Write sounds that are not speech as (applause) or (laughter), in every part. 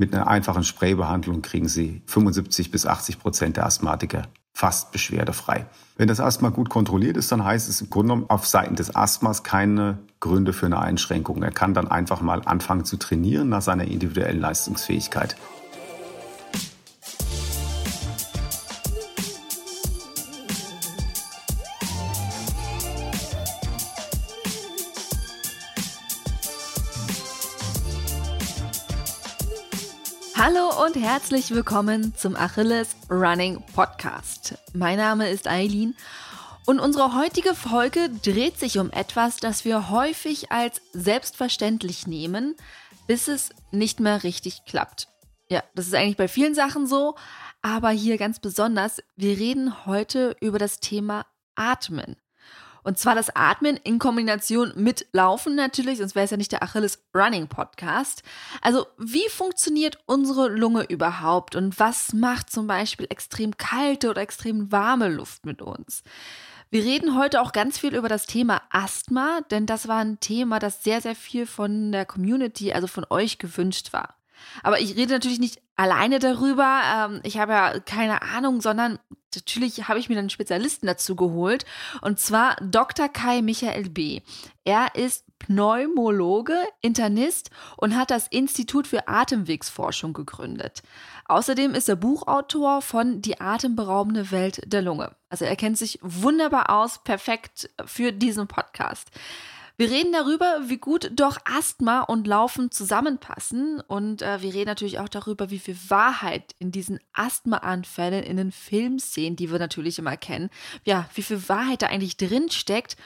Mit einer einfachen Spraybehandlung kriegen Sie 75 bis 80 Prozent der Asthmatiker fast beschwerdefrei. Wenn das Asthma gut kontrolliert ist, dann heißt es im Grunde genommen auf Seiten des Asthmas keine Gründe für eine Einschränkung. Er kann dann einfach mal anfangen zu trainieren nach seiner individuellen Leistungsfähigkeit. Hallo und herzlich willkommen zum Achilles Running Podcast. Mein Name ist Eileen und unsere heutige Folge dreht sich um etwas, das wir häufig als selbstverständlich nehmen, bis es nicht mehr richtig klappt. Ja, das ist eigentlich bei vielen Sachen so, aber hier ganz besonders, wir reden heute über das Thema Atmen. Und zwar das Atmen in Kombination mit Laufen natürlich, sonst wäre es ja nicht der Achilles Running Podcast. Also wie funktioniert unsere Lunge überhaupt und was macht zum Beispiel extrem kalte oder extrem warme Luft mit uns? Wir reden heute auch ganz viel über das Thema Asthma, denn das war ein Thema, das sehr, sehr viel von der Community, also von euch gewünscht war. Aber ich rede natürlich nicht alleine darüber. Ähm, ich habe ja keine Ahnung, sondern natürlich habe ich mir einen Spezialisten dazu geholt. Und zwar Dr. Kai Michael B. Er ist Pneumologe, Internist und hat das Institut für Atemwegsforschung gegründet. Außerdem ist er Buchautor von Die atemberaubende Welt der Lunge. Also er kennt sich wunderbar aus, perfekt für diesen Podcast. Wir reden darüber, wie gut doch Asthma und Laufen zusammenpassen. Und äh, wir reden natürlich auch darüber, wie viel Wahrheit in diesen Asthmaanfällen in den Filmszenen, die wir natürlich immer kennen, ja, wie viel Wahrheit da eigentlich drin steckt.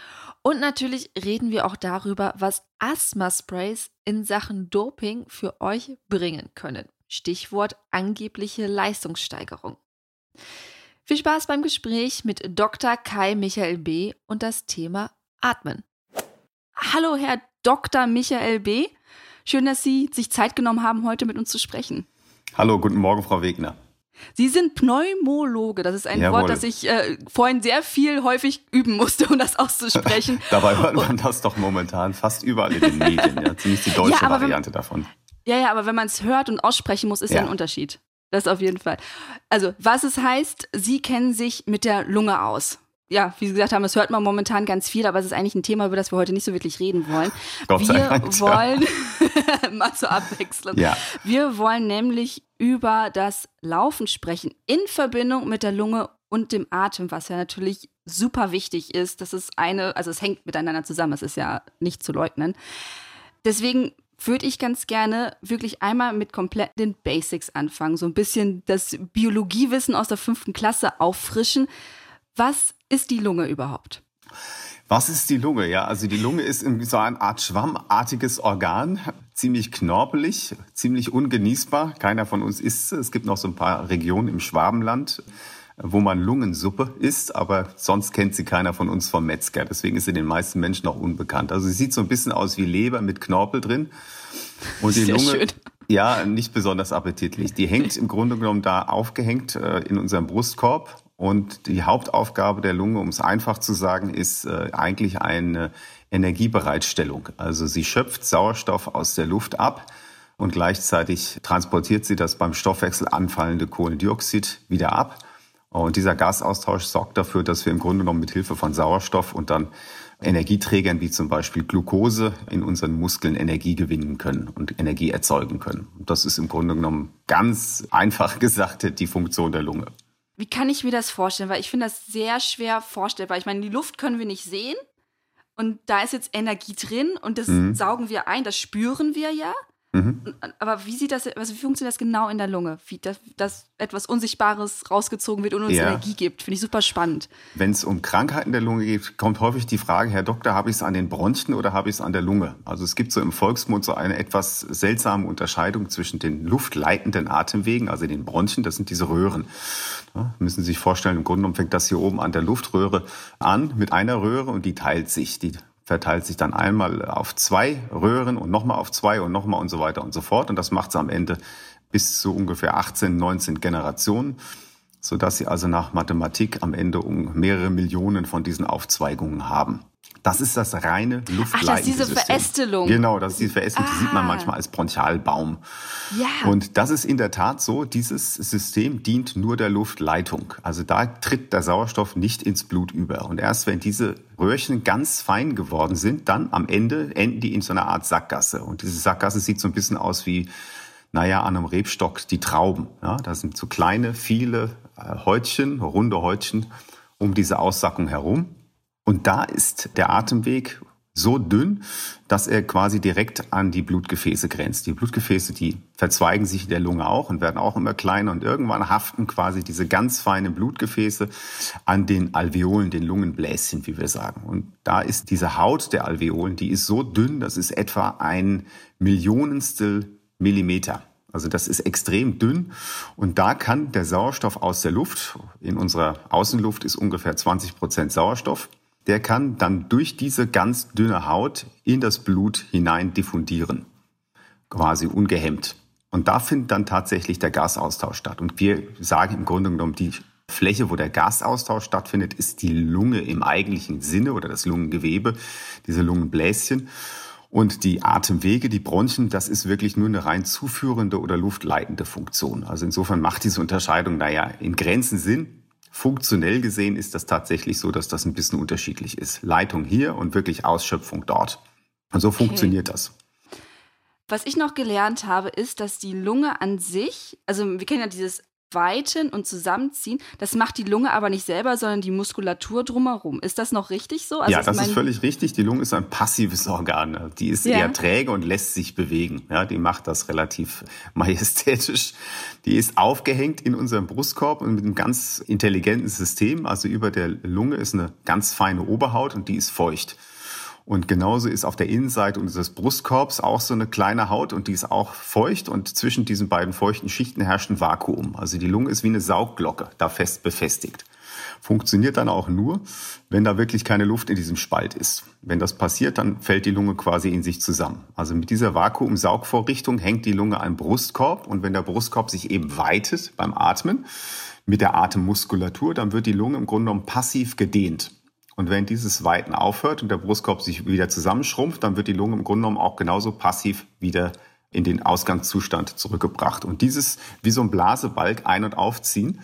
Und natürlich reden wir auch darüber, was Asthma-Sprays in Sachen Doping für euch bringen können. Stichwort angebliche Leistungssteigerung. Viel Spaß beim Gespräch mit Dr. Kai Michael B. und das Thema Atmen. Hallo, Herr Dr. Michael B. Schön, dass Sie sich Zeit genommen haben, heute mit uns zu sprechen. Hallo, guten Morgen, Frau Wegner. Sie sind Pneumologe. Das ist ein Jawohl. Wort, das ich äh, vorhin sehr viel häufig üben musste, um das auszusprechen. (laughs) Dabei hört man das doch momentan fast überall in den (laughs) Medien. Ja. Zumindest die deutsche ja, Variante wenn, davon. Ja, ja, aber wenn man es hört und aussprechen muss, ist ja. ja ein Unterschied. Das auf jeden Fall. Also, was es heißt, Sie kennen sich mit der Lunge aus ja, wie Sie gesagt haben, es hört man momentan ganz viel, aber es ist eigentlich ein Thema, über das wir heute nicht so wirklich reden wollen. Gott wir Dank, wollen (laughs) mal so abwechseln. Ja. Wir wollen nämlich über das Laufen sprechen in Verbindung mit der Lunge und dem Atem, was ja natürlich super wichtig ist. Das ist eine, also es hängt miteinander zusammen, es ist ja nicht zu leugnen. Deswegen würde ich ganz gerne wirklich einmal mit komplett den Basics anfangen, so ein bisschen das Biologiewissen aus der fünften Klasse auffrischen. Was ist die Lunge überhaupt? Was ist die Lunge? Ja, also die Lunge ist so eine Art schwammartiges Organ, ziemlich knorpelig, ziemlich ungenießbar. Keiner von uns isst es. Es gibt noch so ein paar Regionen im Schwabenland, wo man Lungensuppe isst, aber sonst kennt sie keiner von uns vom Metzger. Deswegen ist sie den meisten Menschen noch unbekannt. Also sie sieht so ein bisschen aus wie Leber mit Knorpel drin. Und die Sehr Lunge, schön. ja, nicht besonders appetitlich. Die hängt im Grunde genommen da aufgehängt äh, in unserem Brustkorb und die Hauptaufgabe der Lunge, um es einfach zu sagen, ist äh, eigentlich eine Energiebereitstellung. Also sie schöpft Sauerstoff aus der Luft ab und gleichzeitig transportiert sie das beim Stoffwechsel anfallende Kohlendioxid wieder ab. Und dieser Gasaustausch sorgt dafür, dass wir im Grunde genommen mit Hilfe von Sauerstoff und dann Energieträgern wie zum Beispiel Glucose in unseren Muskeln Energie gewinnen können und Energie erzeugen können. Das ist im Grunde genommen ganz (laughs) einfach gesagt die Funktion der Lunge. Wie kann ich mir das vorstellen? Weil ich finde das sehr schwer vorstellbar. Ich meine, die Luft können wir nicht sehen. Und da ist jetzt Energie drin und das mhm. saugen wir ein, das spüren wir ja. Mhm. Aber wie sieht das, also wie funktioniert das genau in der Lunge? Wie das, dass etwas Unsichtbares rausgezogen wird und uns ja. Energie gibt? Finde ich super spannend. Wenn es um Krankheiten der Lunge geht, kommt häufig die Frage, Herr Doktor, habe ich es an den Bronchien oder habe ich es an der Lunge? Also es gibt so im Volksmund so eine etwas seltsame Unterscheidung zwischen den luftleitenden Atemwegen, also den Bronchien, das sind diese Röhren. Ja, müssen Sie sich vorstellen, im Grunde genommen fängt das hier oben an der Luftröhre an mit einer Röhre und die teilt sich. Die verteilt sich dann einmal auf zwei Röhren und nochmal auf zwei und nochmal und so weiter und so fort. Und das macht sie am Ende bis zu ungefähr 18, 19 Generationen, sodass sie also nach Mathematik am Ende um mehrere Millionen von diesen Aufzweigungen haben. Das ist das reine Luftleiten. Ach, das ist diese. Verästelung. Genau, das ist diese Verästelung. Ah. Die sieht man ah. manchmal als Bronchialbaum. Ja. Und das ist in der Tat so, dieses System dient nur der Luftleitung. Also da tritt der Sauerstoff nicht ins Blut über. Und erst wenn diese Röhrchen ganz fein geworden sind, dann am Ende enden die in so einer Art Sackgasse. Und diese Sackgasse sieht so ein bisschen aus wie, naja, an einem Rebstock die Trauben. Ja, da sind so kleine, viele äh, Häutchen, runde Häutchen um diese Aussackung herum. Und da ist der Atemweg so dünn, dass er quasi direkt an die Blutgefäße grenzt. Die Blutgefäße, die verzweigen sich in der Lunge auch und werden auch immer kleiner und irgendwann haften quasi diese ganz feinen Blutgefäße an den Alveolen, den Lungenbläschen, wie wir sagen. Und da ist diese Haut der Alveolen, die ist so dünn, das ist etwa ein Millionstel Millimeter. Also das ist extrem dünn und da kann der Sauerstoff aus der Luft, in unserer Außenluft ist ungefähr 20 Prozent Sauerstoff, der kann dann durch diese ganz dünne Haut in das Blut hinein diffundieren, quasi ungehemmt. Und da findet dann tatsächlich der Gasaustausch statt. Und wir sagen im Grunde genommen, die Fläche, wo der Gasaustausch stattfindet, ist die Lunge im eigentlichen Sinne oder das Lungengewebe, diese Lungenbläschen. Und die Atemwege, die Bronchien, das ist wirklich nur eine rein zuführende oder luftleitende Funktion. Also insofern macht diese Unterscheidung, naja, in Grenzen Sinn. Funktionell gesehen ist das tatsächlich so, dass das ein bisschen unterschiedlich ist. Leitung hier und wirklich Ausschöpfung dort. Und so okay. funktioniert das. Was ich noch gelernt habe, ist, dass die Lunge an sich, also wir kennen ja dieses Weiten und Zusammenziehen. Das macht die Lunge aber nicht selber, sondern die Muskulatur drumherum. Ist das noch richtig so? Also ja, das ist völlig richtig. Die Lunge ist ein passives Organ. Die ist ja. eher träge und lässt sich bewegen. Ja, die macht das relativ (laughs) majestätisch. Die ist aufgehängt in unserem Brustkorb und mit einem ganz intelligenten System. Also über der Lunge ist eine ganz feine Oberhaut und die ist feucht. Und genauso ist auf der Innenseite unseres Brustkorbs auch so eine kleine Haut und die ist auch feucht und zwischen diesen beiden feuchten Schichten herrscht ein Vakuum. Also die Lunge ist wie eine Saugglocke da fest befestigt. Funktioniert dann auch nur, wenn da wirklich keine Luft in diesem Spalt ist. Wenn das passiert, dann fällt die Lunge quasi in sich zusammen. Also mit dieser Vakuumsaugvorrichtung hängt die Lunge am Brustkorb und wenn der Brustkorb sich eben weitet beim Atmen mit der Atemmuskulatur, dann wird die Lunge im Grunde genommen passiv gedehnt. Und wenn dieses Weiten aufhört und der Brustkorb sich wieder zusammenschrumpft, dann wird die Lunge im Grunde genommen auch genauso passiv wieder in den Ausgangszustand zurückgebracht. Und dieses wie so ein Blasebalg ein- und aufziehen,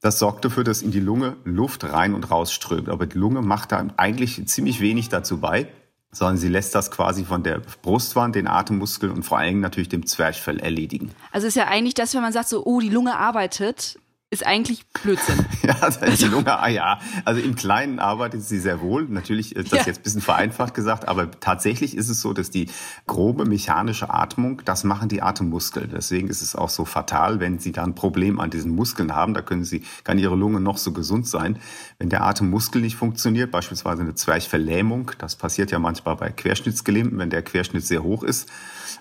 das sorgt dafür, dass in die Lunge Luft rein und raus strömt. Aber die Lunge macht da eigentlich ziemlich wenig dazu bei, sondern sie lässt das quasi von der Brustwand, den Atemmuskeln und vor allem natürlich dem Zwerchfell erledigen. Also ist ja eigentlich das, wenn man sagt so, oh, die Lunge arbeitet, ist eigentlich Blödsinn. (laughs) ja, die Lunge, ah ja. Also im Kleinen arbeitet sie sehr wohl. Natürlich ist das ja. jetzt ein bisschen vereinfacht gesagt, aber tatsächlich ist es so, dass die grobe mechanische Atmung, das machen die Atemmuskeln. Deswegen ist es auch so fatal, wenn sie da ein Problem an diesen Muskeln haben. Da können sie, kann ihre Lunge noch so gesund sein. Wenn der Atemmuskel nicht funktioniert, beispielsweise eine Zwerchverlähmung, das passiert ja manchmal bei Querschnittsgelähmten, wenn der Querschnitt sehr hoch ist,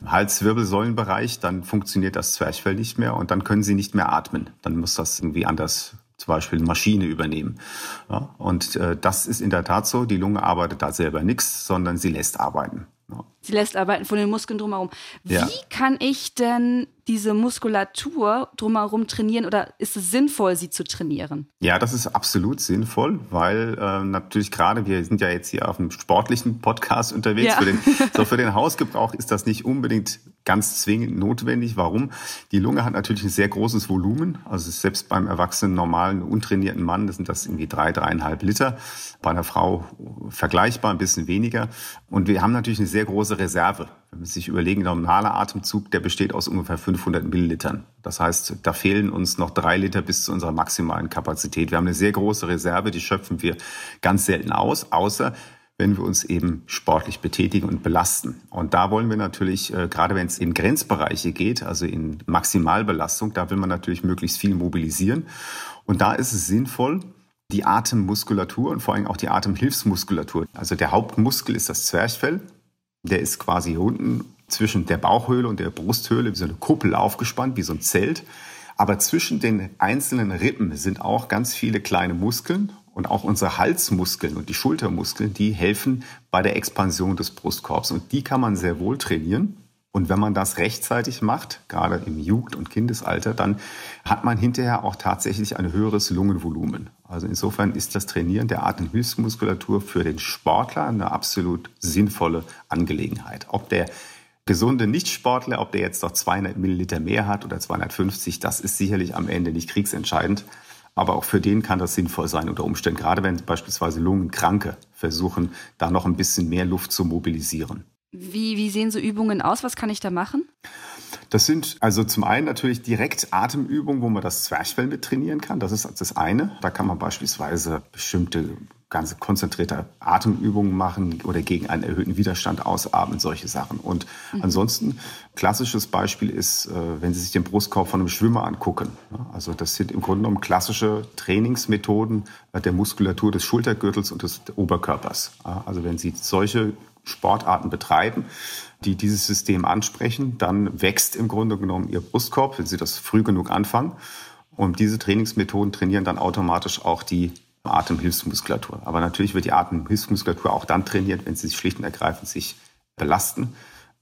im Halswirbelsäulenbereich, dann funktioniert das Zwerchfell nicht mehr und dann können sie nicht mehr atmen. Dann muss das irgendwie anders zum Beispiel eine Maschine übernehmen. Ja, und äh, das ist in der Tat so, die Lunge arbeitet da selber nichts, sondern sie lässt arbeiten. Ja. Sie lässt arbeiten von den Muskeln drumherum. Wie ja. kann ich denn diese Muskulatur drumherum trainieren oder ist es sinnvoll, sie zu trainieren? Ja, das ist absolut sinnvoll, weil äh, natürlich gerade, wir sind ja jetzt hier auf einem sportlichen Podcast unterwegs. Ja. Für, den, (laughs) so für den Hausgebrauch ist das nicht unbedingt ganz zwingend notwendig. Warum? Die Lunge hat natürlich ein sehr großes Volumen. Also selbst beim erwachsenen, normalen, untrainierten Mann, das sind das irgendwie drei, dreieinhalb Liter. Bei einer Frau vergleichbar, ein bisschen weniger. Und wir haben natürlich eine sehr große Reserve. Wenn man sich überlegen, ein normaler Atemzug, der besteht aus ungefähr 500 Millilitern. Das heißt, da fehlen uns noch drei Liter bis zu unserer maximalen Kapazität. Wir haben eine sehr große Reserve, die schöpfen wir ganz selten aus, außer wenn wir uns eben sportlich betätigen und belasten. Und da wollen wir natürlich, äh, gerade wenn es in Grenzbereiche geht, also in Maximalbelastung, da will man natürlich möglichst viel mobilisieren. Und da ist es sinnvoll, die Atemmuskulatur und vor allem auch die Atemhilfsmuskulatur. Also der Hauptmuskel ist das Zwerchfell. Der ist quasi unten zwischen der Bauchhöhle und der Brusthöhle wie so eine Kuppel aufgespannt, wie so ein Zelt. Aber zwischen den einzelnen Rippen sind auch ganz viele kleine Muskeln und auch unsere Halsmuskeln und die Schultermuskeln, die helfen bei der Expansion des Brustkorbs. Und die kann man sehr wohl trainieren. Und wenn man das rechtzeitig macht, gerade im Jugend- und Kindesalter, dann hat man hinterher auch tatsächlich ein höheres Lungenvolumen. Also insofern ist das Trainieren der Atemhilfsmuskulatur für den Sportler eine absolut sinnvolle Angelegenheit. Ob der gesunde Nichtsportler, ob der jetzt noch 200 Milliliter mehr hat oder 250, das ist sicherlich am Ende nicht kriegsentscheidend. Aber auch für den kann das sinnvoll sein unter Umständen, gerade wenn beispielsweise Lungenkranke versuchen, da noch ein bisschen mehr Luft zu mobilisieren. Wie, wie sehen so Übungen aus? Was kann ich da machen? Das sind also zum einen natürlich direkt Atemübungen, wo man das Zwerchfell mit trainieren kann. Das ist das eine. Da kann man beispielsweise bestimmte ganz konzentrierte Atemübungen machen oder gegen einen erhöhten Widerstand ausatmen, solche Sachen. Und mhm. ansonsten, klassisches Beispiel ist, äh, wenn Sie sich den Brustkorb von einem Schwimmer angucken. Also das sind im Grunde genommen klassische Trainingsmethoden äh, der Muskulatur des Schultergürtels und des Oberkörpers. Also wenn Sie solche Sportarten betreiben, die dieses System ansprechen, dann wächst im Grunde genommen Ihr Brustkorb, wenn Sie das früh genug anfangen. Und diese Trainingsmethoden trainieren dann automatisch auch die Atemhilfsmuskulatur. Aber natürlich wird die Atemhilfsmuskulatur auch dann trainiert, wenn Sie sich schlicht und ergreifend sich belasten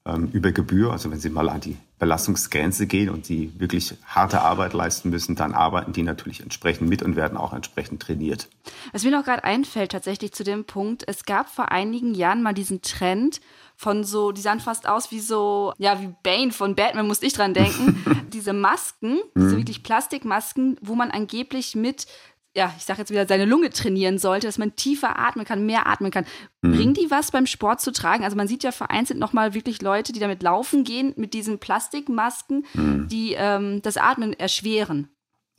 ähm, über Gebühr. Also wenn Sie mal an die Belastungsgrenze gehen und Sie wirklich harte Arbeit leisten müssen, dann arbeiten die natürlich entsprechend mit und werden auch entsprechend trainiert. Was mir noch gerade einfällt, tatsächlich zu dem Punkt, es gab vor einigen Jahren mal diesen Trend von so, die sahen fast aus wie so, ja, wie Bane von Batman, musste ich dran denken. (laughs) diese Masken, diese mhm. wirklich Plastikmasken, wo man angeblich mit ja, ich sag jetzt wieder, seine Lunge trainieren sollte, dass man tiefer atmen kann, mehr atmen kann. Mhm. Bringen die was beim Sport zu tragen? Also man sieht ja vereinzelt nochmal wirklich Leute, die damit laufen gehen, mit diesen Plastikmasken, mhm. die ähm, das Atmen erschweren.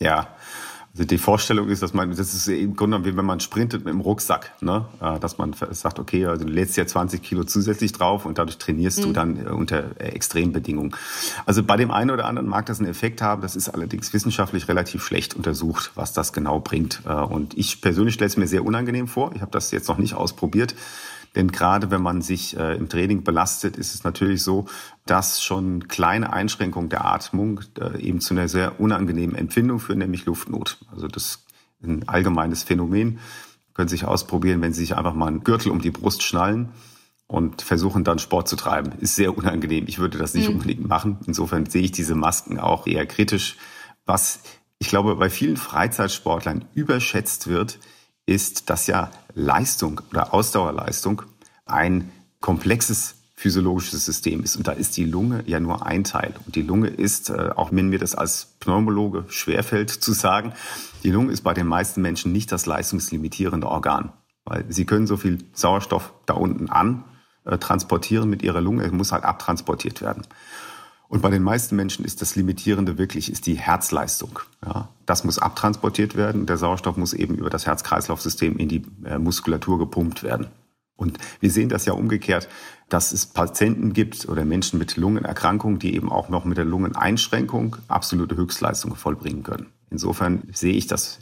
Ja, also die Vorstellung ist, dass man, das ist im Grunde wie wenn man sprintet mit dem Rucksack, ne? Äh, dass man sagt, okay, also du lädst ja 20 Kilo zusätzlich drauf und dadurch trainierst mhm. du dann äh, unter äh, Extrembedingungen. Also bei dem einen oder anderen mag das einen Effekt haben, das ist allerdings wissenschaftlich relativ schlecht untersucht, was das genau bringt. Und ich persönlich stelle es mir sehr unangenehm vor. Ich habe das jetzt noch nicht ausprobiert. Denn gerade wenn man sich äh, im Training belastet, ist es natürlich so, dass schon kleine Einschränkungen der Atmung äh, eben zu einer sehr unangenehmen Empfindung führen, nämlich Luftnot. Also das ist ein allgemeines Phänomen. Können Sie sich ausprobieren, wenn Sie sich einfach mal einen Gürtel um die Brust schnallen und versuchen dann Sport zu treiben. Ist sehr unangenehm. Ich würde das nicht mhm. unbedingt machen. Insofern sehe ich diese Masken auch eher kritisch. Was ich glaube, bei vielen Freizeitsportlern überschätzt wird, ist, dass ja Leistung oder Ausdauerleistung ein komplexes physiologisches System ist. Und da ist die Lunge ja nur ein Teil. Und die Lunge ist, äh, auch wenn mir das als Pneumologe schwerfällt zu sagen, die Lunge ist bei den meisten Menschen nicht das leistungslimitierende Organ. Weil sie können so viel Sauerstoff da unten an äh, transportieren mit ihrer Lunge, es muss halt abtransportiert werden. Und bei den meisten Menschen ist das Limitierende wirklich ist die Herzleistung. Ja, das muss abtransportiert werden. Der Sauerstoff muss eben über das Herz-Kreislauf-System in die äh, Muskulatur gepumpt werden. Und wir sehen das ja umgekehrt, dass es Patienten gibt oder Menschen mit Lungenerkrankungen, die eben auch noch mit der Lungeneinschränkung absolute Höchstleistungen vollbringen können. Insofern sehe ich das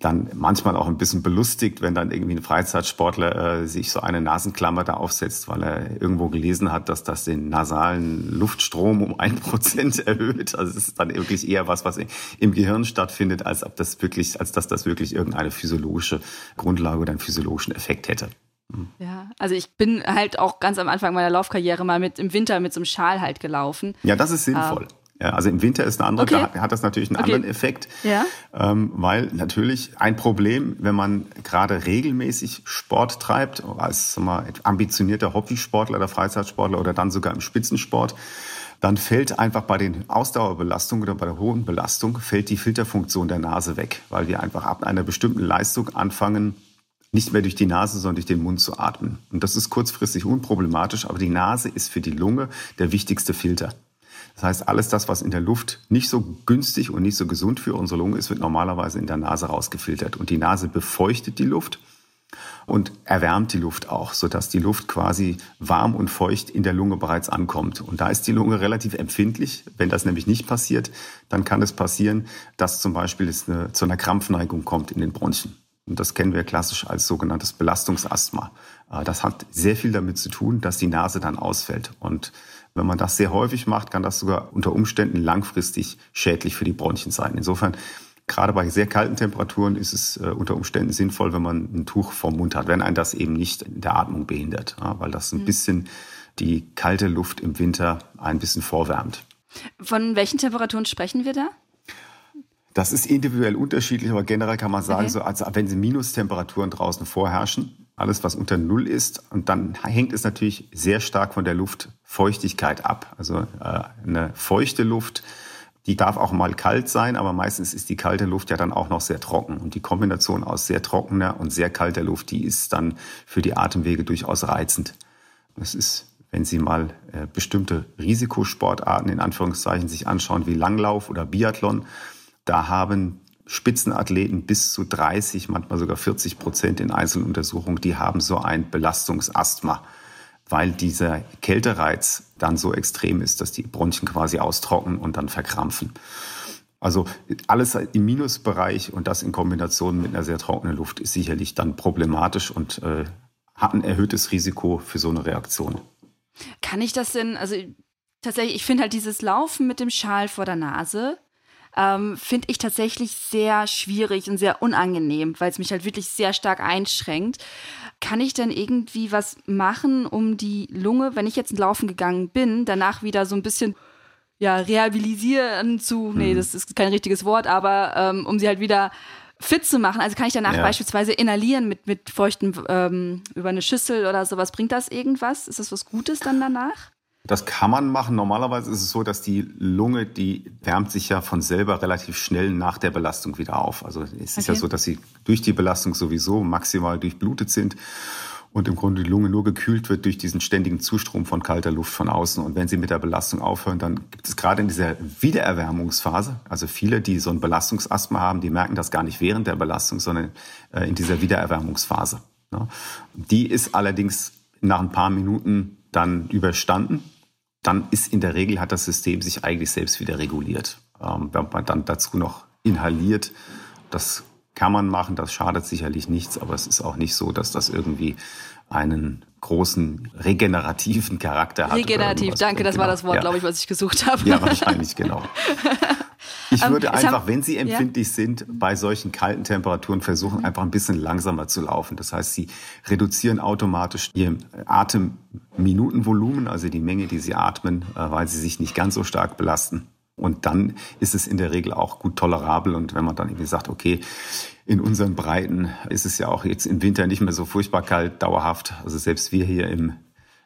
dann manchmal auch ein bisschen belustigt, wenn dann irgendwie ein Freizeitsportler äh, sich so eine Nasenklammer da aufsetzt, weil er irgendwo gelesen hat, dass das den nasalen Luftstrom um ein Prozent (laughs) erhöht. Also es ist dann wirklich eher was, was im Gehirn stattfindet, als ob das wirklich, als dass das wirklich irgendeine physiologische Grundlage oder einen physiologischen Effekt hätte. Hm. Ja, also ich bin halt auch ganz am Anfang meiner Laufkarriere mal mit im Winter mit so einem Schal halt gelaufen. Ja, das ist sinnvoll. Ähm, ja, also im Winter ist eine andere, okay. da hat das natürlich einen okay. anderen Effekt, ja. ähm, weil natürlich ein Problem, wenn man gerade regelmäßig Sport treibt, als mal, ambitionierter Hobbysportler oder Freizeitsportler oder dann sogar im Spitzensport, dann fällt einfach bei den Ausdauerbelastungen oder bei der hohen Belastung fällt die Filterfunktion der Nase weg, weil wir einfach ab einer bestimmten Leistung anfangen, nicht mehr durch die Nase, sondern durch den Mund zu atmen. Und das ist kurzfristig unproblematisch, aber die Nase ist für die Lunge der wichtigste Filter. Das heißt, alles das, was in der Luft nicht so günstig und nicht so gesund für unsere Lunge ist, wird normalerweise in der Nase rausgefiltert. Und die Nase befeuchtet die Luft und erwärmt die Luft auch, sodass die Luft quasi warm und feucht in der Lunge bereits ankommt. Und da ist die Lunge relativ empfindlich. Wenn das nämlich nicht passiert, dann kann es passieren, dass zum Beispiel es eine, zu einer Krampfneigung kommt in den Bronchien. Und das kennen wir klassisch als sogenanntes Belastungsasthma. Äh, das hat sehr viel damit zu tun, dass die Nase dann ausfällt. Und wenn man das sehr häufig macht, kann das sogar unter Umständen langfristig schädlich für die Bronchien sein. Insofern, gerade bei sehr kalten Temperaturen ist es äh, unter Umständen sinnvoll, wenn man ein Tuch vorm Mund hat, wenn ein das eben nicht in der Atmung behindert, weil das ein mhm. bisschen die kalte Luft im Winter ein bisschen vorwärmt. Von welchen Temperaturen sprechen wir da? Das ist individuell unterschiedlich, aber generell kann man sagen, okay. so als wenn sie Minustemperaturen draußen vorherrschen, alles was unter Null ist, und dann hängt es natürlich sehr stark von der Luftfeuchtigkeit ab. Also äh, eine feuchte Luft, die darf auch mal kalt sein, aber meistens ist die kalte Luft ja dann auch noch sehr trocken. Und die Kombination aus sehr trockener und sehr kalter Luft, die ist dann für die Atemwege durchaus reizend. Das ist wenn Sie mal äh, bestimmte Risikosportarten in Anführungszeichen sich anschauen, wie Langlauf oder Biathlon, da haben Spitzenathleten bis zu 30, manchmal sogar 40 Prozent in Einzeluntersuchungen, die haben so ein Belastungsasthma, weil dieser Kältereiz dann so extrem ist, dass die Bronchien quasi austrocknen und dann verkrampfen. Also alles im Minusbereich und das in Kombination mit einer sehr trockenen Luft ist sicherlich dann problematisch und äh, hat ein erhöhtes Risiko für so eine Reaktion. Kann ich das denn, also tatsächlich, ich finde halt dieses Laufen mit dem Schal vor der Nase, ähm, finde ich tatsächlich sehr schwierig und sehr unangenehm, weil es mich halt wirklich sehr stark einschränkt. Kann ich denn irgendwie was machen, um die Lunge, wenn ich jetzt laufen gegangen bin, danach wieder so ein bisschen ja, rehabilisieren zu, nee, mhm. das ist kein richtiges Wort, aber ähm, um sie halt wieder fit zu machen. Also kann ich danach ja. beispielsweise inhalieren mit, mit feuchten ähm, über eine Schüssel oder sowas. Bringt das irgendwas? Ist das was Gutes dann danach? Das kann man machen. Normalerweise ist es so, dass die Lunge, die wärmt sich ja von selber relativ schnell nach der Belastung wieder auf. Also es ist okay. ja so, dass sie durch die Belastung sowieso maximal durchblutet sind und im Grunde die Lunge nur gekühlt wird durch diesen ständigen Zustrom von kalter Luft von außen. Und wenn sie mit der Belastung aufhören, dann gibt es gerade in dieser Wiedererwärmungsphase, also viele, die so ein Belastungsasthma haben, die merken das gar nicht während der Belastung, sondern äh, in dieser Wiedererwärmungsphase. Ne? Die ist allerdings nach ein paar Minuten dann überstanden, dann ist in der Regel hat das System sich eigentlich selbst wieder reguliert. Ähm, wenn man dann dazu noch inhaliert, das kann man machen, das schadet sicherlich nichts, aber es ist auch nicht so, dass das irgendwie einen großen regenerativen Charakter hat. Regenerativ, danke, das genau. war das Wort, ja. glaube ich, was ich gesucht habe. Ja, wahrscheinlich, genau. (laughs) Ich würde um, einfach, wenn Sie empfindlich ja? sind, bei solchen kalten Temperaturen versuchen, mhm. einfach ein bisschen langsamer zu laufen. Das heißt, Sie reduzieren automatisch Ihr Atemminutenvolumen, also die Menge, die Sie atmen, äh, weil Sie sich nicht ganz so stark belasten. Und dann ist es in der Regel auch gut tolerabel. Und wenn man dann irgendwie sagt, okay, in unseren Breiten ist es ja auch jetzt im Winter nicht mehr so furchtbar kalt, dauerhaft. Also selbst wir hier im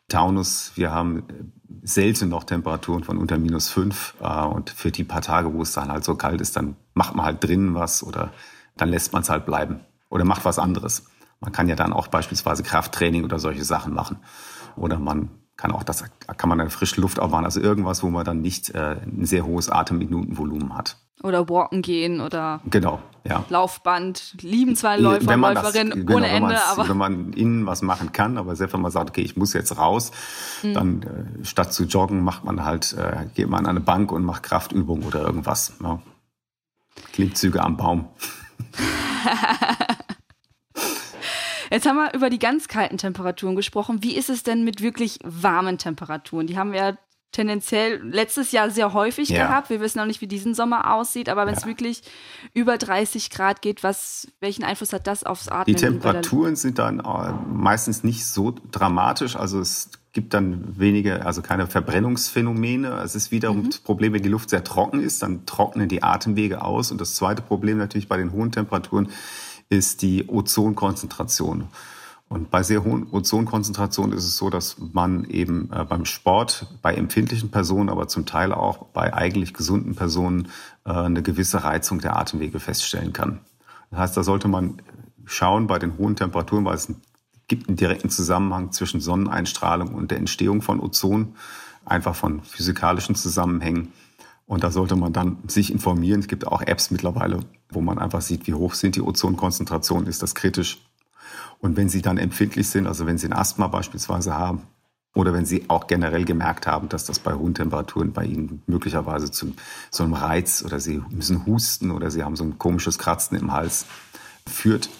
Taunus, wir haben selten noch Temperaturen von unter minus fünf. Äh, und für die paar Tage, wo es dann halt so kalt ist, dann macht man halt drinnen was oder dann lässt man es halt bleiben oder macht was anderes. Man kann ja dann auch beispielsweise Krafttraining oder solche Sachen machen. Oder man kann auch das, kann man dann frische Luft aufmachen. Also irgendwas, wo man dann nicht äh, ein sehr hohes Atemminutenvolumen hat. Oder walken gehen oder genau, ja. Laufband. Lieben zwei Läufer und Läuferinnen genau, ohne Ende. Aber wenn man innen was machen kann, aber selbst wenn man sagt, okay, ich muss jetzt raus, mhm. dann äh, statt zu joggen macht man halt, äh, geht man an eine Bank und macht Kraftübungen oder irgendwas. Ja. Klimmzüge am Baum. (laughs) (laughs) Jetzt haben wir über die ganz kalten Temperaturen gesprochen. Wie ist es denn mit wirklich warmen Temperaturen? Die haben wir ja tendenziell letztes Jahr sehr häufig ja. gehabt. Wir wissen auch nicht, wie diesen Sommer aussieht, aber wenn es ja. wirklich über 30 Grad geht, was, welchen Einfluss hat das aufs Atmen? Die Temperaturen sind dann äh, meistens nicht so dramatisch. Also es gibt dann wenige, also keine Verbrennungsphänomene. Es ist wiederum mhm. das Problem, wenn die Luft sehr trocken ist, dann trocknen die Atemwege aus. Und das zweite Problem natürlich bei den hohen Temperaturen ist die Ozonkonzentration. Und bei sehr hohen Ozonkonzentrationen ist es so, dass man eben äh, beim Sport, bei empfindlichen Personen, aber zum Teil auch bei eigentlich gesunden Personen äh, eine gewisse Reizung der Atemwege feststellen kann. Das heißt, da sollte man schauen bei den hohen Temperaturen, weil es gibt einen direkten Zusammenhang zwischen Sonneneinstrahlung und der Entstehung von Ozon, einfach von physikalischen Zusammenhängen. Und da sollte man dann sich informieren. Es gibt auch Apps mittlerweile, wo man einfach sieht, wie hoch sind die Ozonkonzentrationen, ist das kritisch und wenn Sie dann empfindlich sind, also wenn Sie ein Asthma beispielsweise haben, oder wenn Sie auch generell gemerkt haben, dass das bei hohen Temperaturen bei Ihnen möglicherweise zu so einem Reiz oder Sie müssen husten oder Sie haben so ein komisches Kratzen im Hals führt,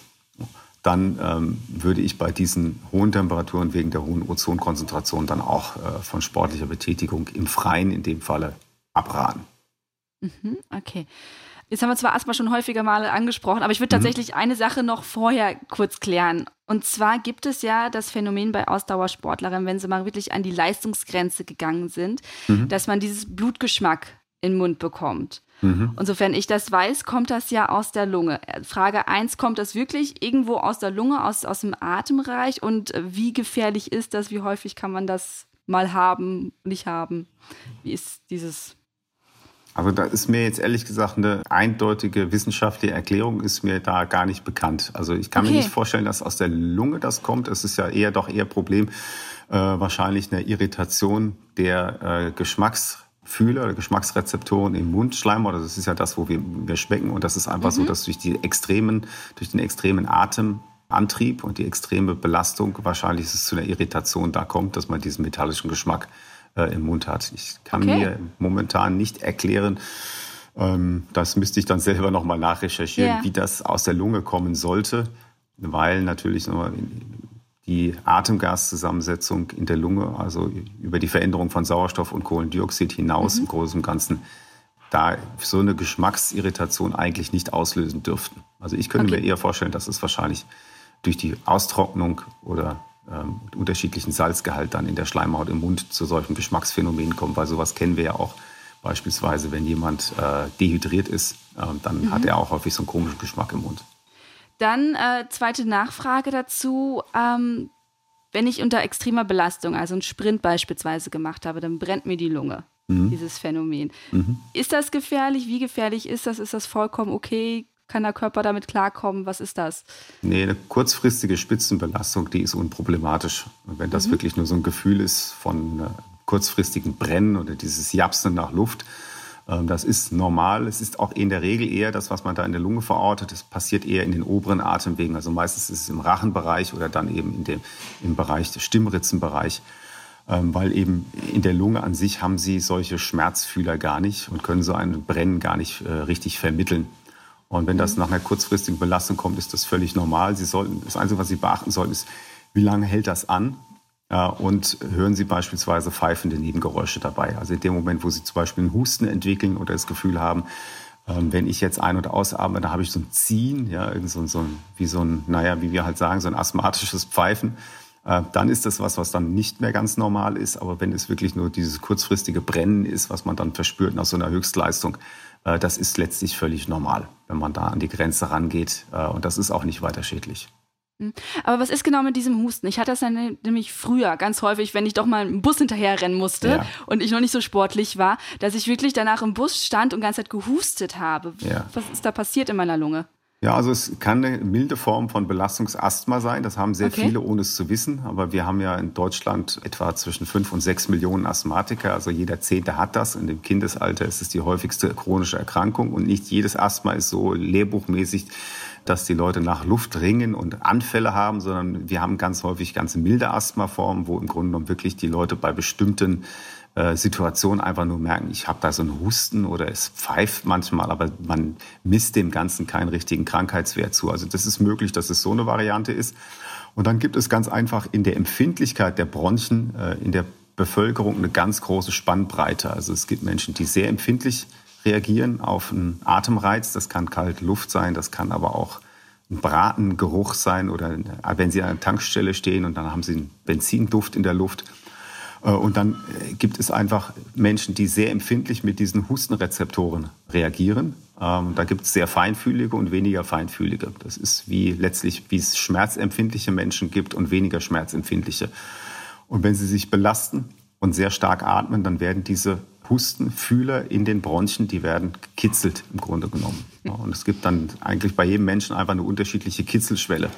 dann ähm, würde ich bei diesen hohen Temperaturen wegen der hohen Ozonkonzentration dann auch äh, von sportlicher Betätigung im Freien in dem Falle abraten. Mhm, okay. Jetzt haben wir zwar Asthma schon häufiger mal angesprochen, aber ich würde mhm. tatsächlich eine Sache noch vorher kurz klären. Und zwar gibt es ja das Phänomen bei Ausdauersportlerinnen, wenn sie mal wirklich an die Leistungsgrenze gegangen sind, mhm. dass man dieses Blutgeschmack in den Mund bekommt. Mhm. Und sofern ich das weiß, kommt das ja aus der Lunge. Frage 1, kommt das wirklich irgendwo aus der Lunge, aus, aus dem Atembereich? Und wie gefährlich ist das? Wie häufig kann man das mal haben, nicht haben? Wie ist dieses also da ist mir jetzt ehrlich gesagt eine eindeutige wissenschaftliche Erklärung ist mir da gar nicht bekannt. Also ich kann okay. mir nicht vorstellen, dass aus der Lunge das kommt. Es ist ja eher doch eher Problem äh, wahrscheinlich eine Irritation der äh, Geschmacksfühler oder Geschmacksrezeptoren im Mundschleimhaut. Das ist ja das, wo wir, wir schmecken und das ist einfach mhm. so, dass durch die extremen, durch den extremen Atemantrieb und die extreme Belastung wahrscheinlich es zu einer Irritation da kommt, dass man diesen metallischen Geschmack äh, im Mund hat. Ich kann okay. mir momentan nicht erklären, ähm, das müsste ich dann selber nochmal nachrecherchieren, yeah. wie das aus der Lunge kommen sollte, weil natürlich die Atemgaszusammensetzung in der Lunge, also über die Veränderung von Sauerstoff und Kohlendioxid hinaus mhm. im Großen und Ganzen, da so eine Geschmacksirritation eigentlich nicht auslösen dürften. Also ich könnte okay. mir eher vorstellen, dass es wahrscheinlich durch die Austrocknung oder ähm, unterschiedlichen Salzgehalt dann in der Schleimhaut im Mund zu solchen Geschmacksphänomenen kommt, weil sowas kennen wir ja auch beispielsweise, wenn jemand äh, dehydriert ist, äh, dann mhm. hat er auch häufig so einen komischen Geschmack im Mund. Dann äh, zweite Nachfrage dazu. Ähm, wenn ich unter extremer Belastung, also einen Sprint beispielsweise gemacht habe, dann brennt mir die Lunge. Mhm. Dieses Phänomen. Mhm. Ist das gefährlich? Wie gefährlich ist das? Ist das vollkommen okay? Kann der Körper damit klarkommen? Was ist das? Nee, eine kurzfristige Spitzenbelastung, die ist unproblematisch. wenn das mhm. wirklich nur so ein Gefühl ist von äh, kurzfristigen Brennen oder dieses Japsen nach Luft, ähm, das ist normal. Es ist auch in der Regel eher das, was man da in der Lunge verortet. Das passiert eher in den oberen Atemwegen. Also meistens ist es im Rachenbereich oder dann eben in dem, im Bereich des Stimmritzenbereich. Ähm, weil eben in der Lunge an sich haben sie solche Schmerzfühler gar nicht und können so ein Brennen gar nicht äh, richtig vermitteln. Und wenn das nach einer kurzfristigen Belastung kommt, ist das völlig normal. Sie sollten, das Einzige, was Sie beachten sollten, ist, wie lange hält das an? Und hören Sie beispielsweise pfeifende Nebengeräusche dabei. Also in dem Moment, wo Sie zum Beispiel einen Husten entwickeln oder das Gefühl haben, ähm, wenn ich jetzt ein- oder ausatme, da habe ich so ein Ziehen, ja, so, so ein, wie so ein, naja, wie wir halt sagen, so ein asthmatisches Pfeifen, äh, dann ist das was, was dann nicht mehr ganz normal ist. Aber wenn es wirklich nur dieses kurzfristige Brennen ist, was man dann verspürt nach so einer Höchstleistung, das ist letztlich völlig normal, wenn man da an die Grenze rangeht. Äh, und das ist auch nicht weiter schädlich. Hm. Aber was ist genau mit diesem Husten? Ich hatte das ja ne, nämlich früher ganz häufig, wenn ich doch mal im Bus hinterher rennen musste ja. und ich noch nicht so sportlich war, dass ich wirklich danach im Bus stand und ganze Zeit gehustet habe. Ja. Was ist da passiert in meiner Lunge? Ja, also es kann eine milde Form von Belastungsasthma sein. Das haben sehr okay. viele, ohne es zu wissen. Aber wir haben ja in Deutschland etwa zwischen fünf und sechs Millionen Asthmatiker. Also jeder Zehnte hat das. In dem Kindesalter ist es die häufigste chronische Erkrankung. Und nicht jedes Asthma ist so lehrbuchmäßig, dass die Leute nach Luft ringen und Anfälle haben, sondern wir haben ganz häufig ganz milde Asthmaformen, wo im Grunde genommen wirklich die Leute bei bestimmten äh, Situation einfach nur merken, ich habe da so einen Husten oder es pfeift manchmal, aber man misst dem Ganzen keinen richtigen Krankheitswert zu. Also das ist möglich, dass es so eine Variante ist. Und dann gibt es ganz einfach in der Empfindlichkeit der Bronchien äh, in der Bevölkerung eine ganz große Spannbreite. Also es gibt Menschen, die sehr empfindlich reagieren auf einen Atemreiz. Das kann kalte Luft sein, das kann aber auch ein Bratengeruch sein oder wenn Sie an einer Tankstelle stehen und dann haben Sie einen Benzinduft in der Luft. Äh, und dann äh, gibt es einfach Menschen, die sehr empfindlich mit diesen Hustenrezeptoren reagieren. Ähm, da gibt es sehr feinfühlige und weniger feinfühlige. Das ist wie letztlich, wie es schmerzempfindliche Menschen gibt und weniger schmerzempfindliche. Und wenn sie sich belasten und sehr stark atmen, dann werden diese Hustenfühler in den Bronchien, die werden gekitzelt im Grunde genommen. (laughs) Und es gibt dann eigentlich bei jedem Menschen einfach eine unterschiedliche Kitzelschwelle.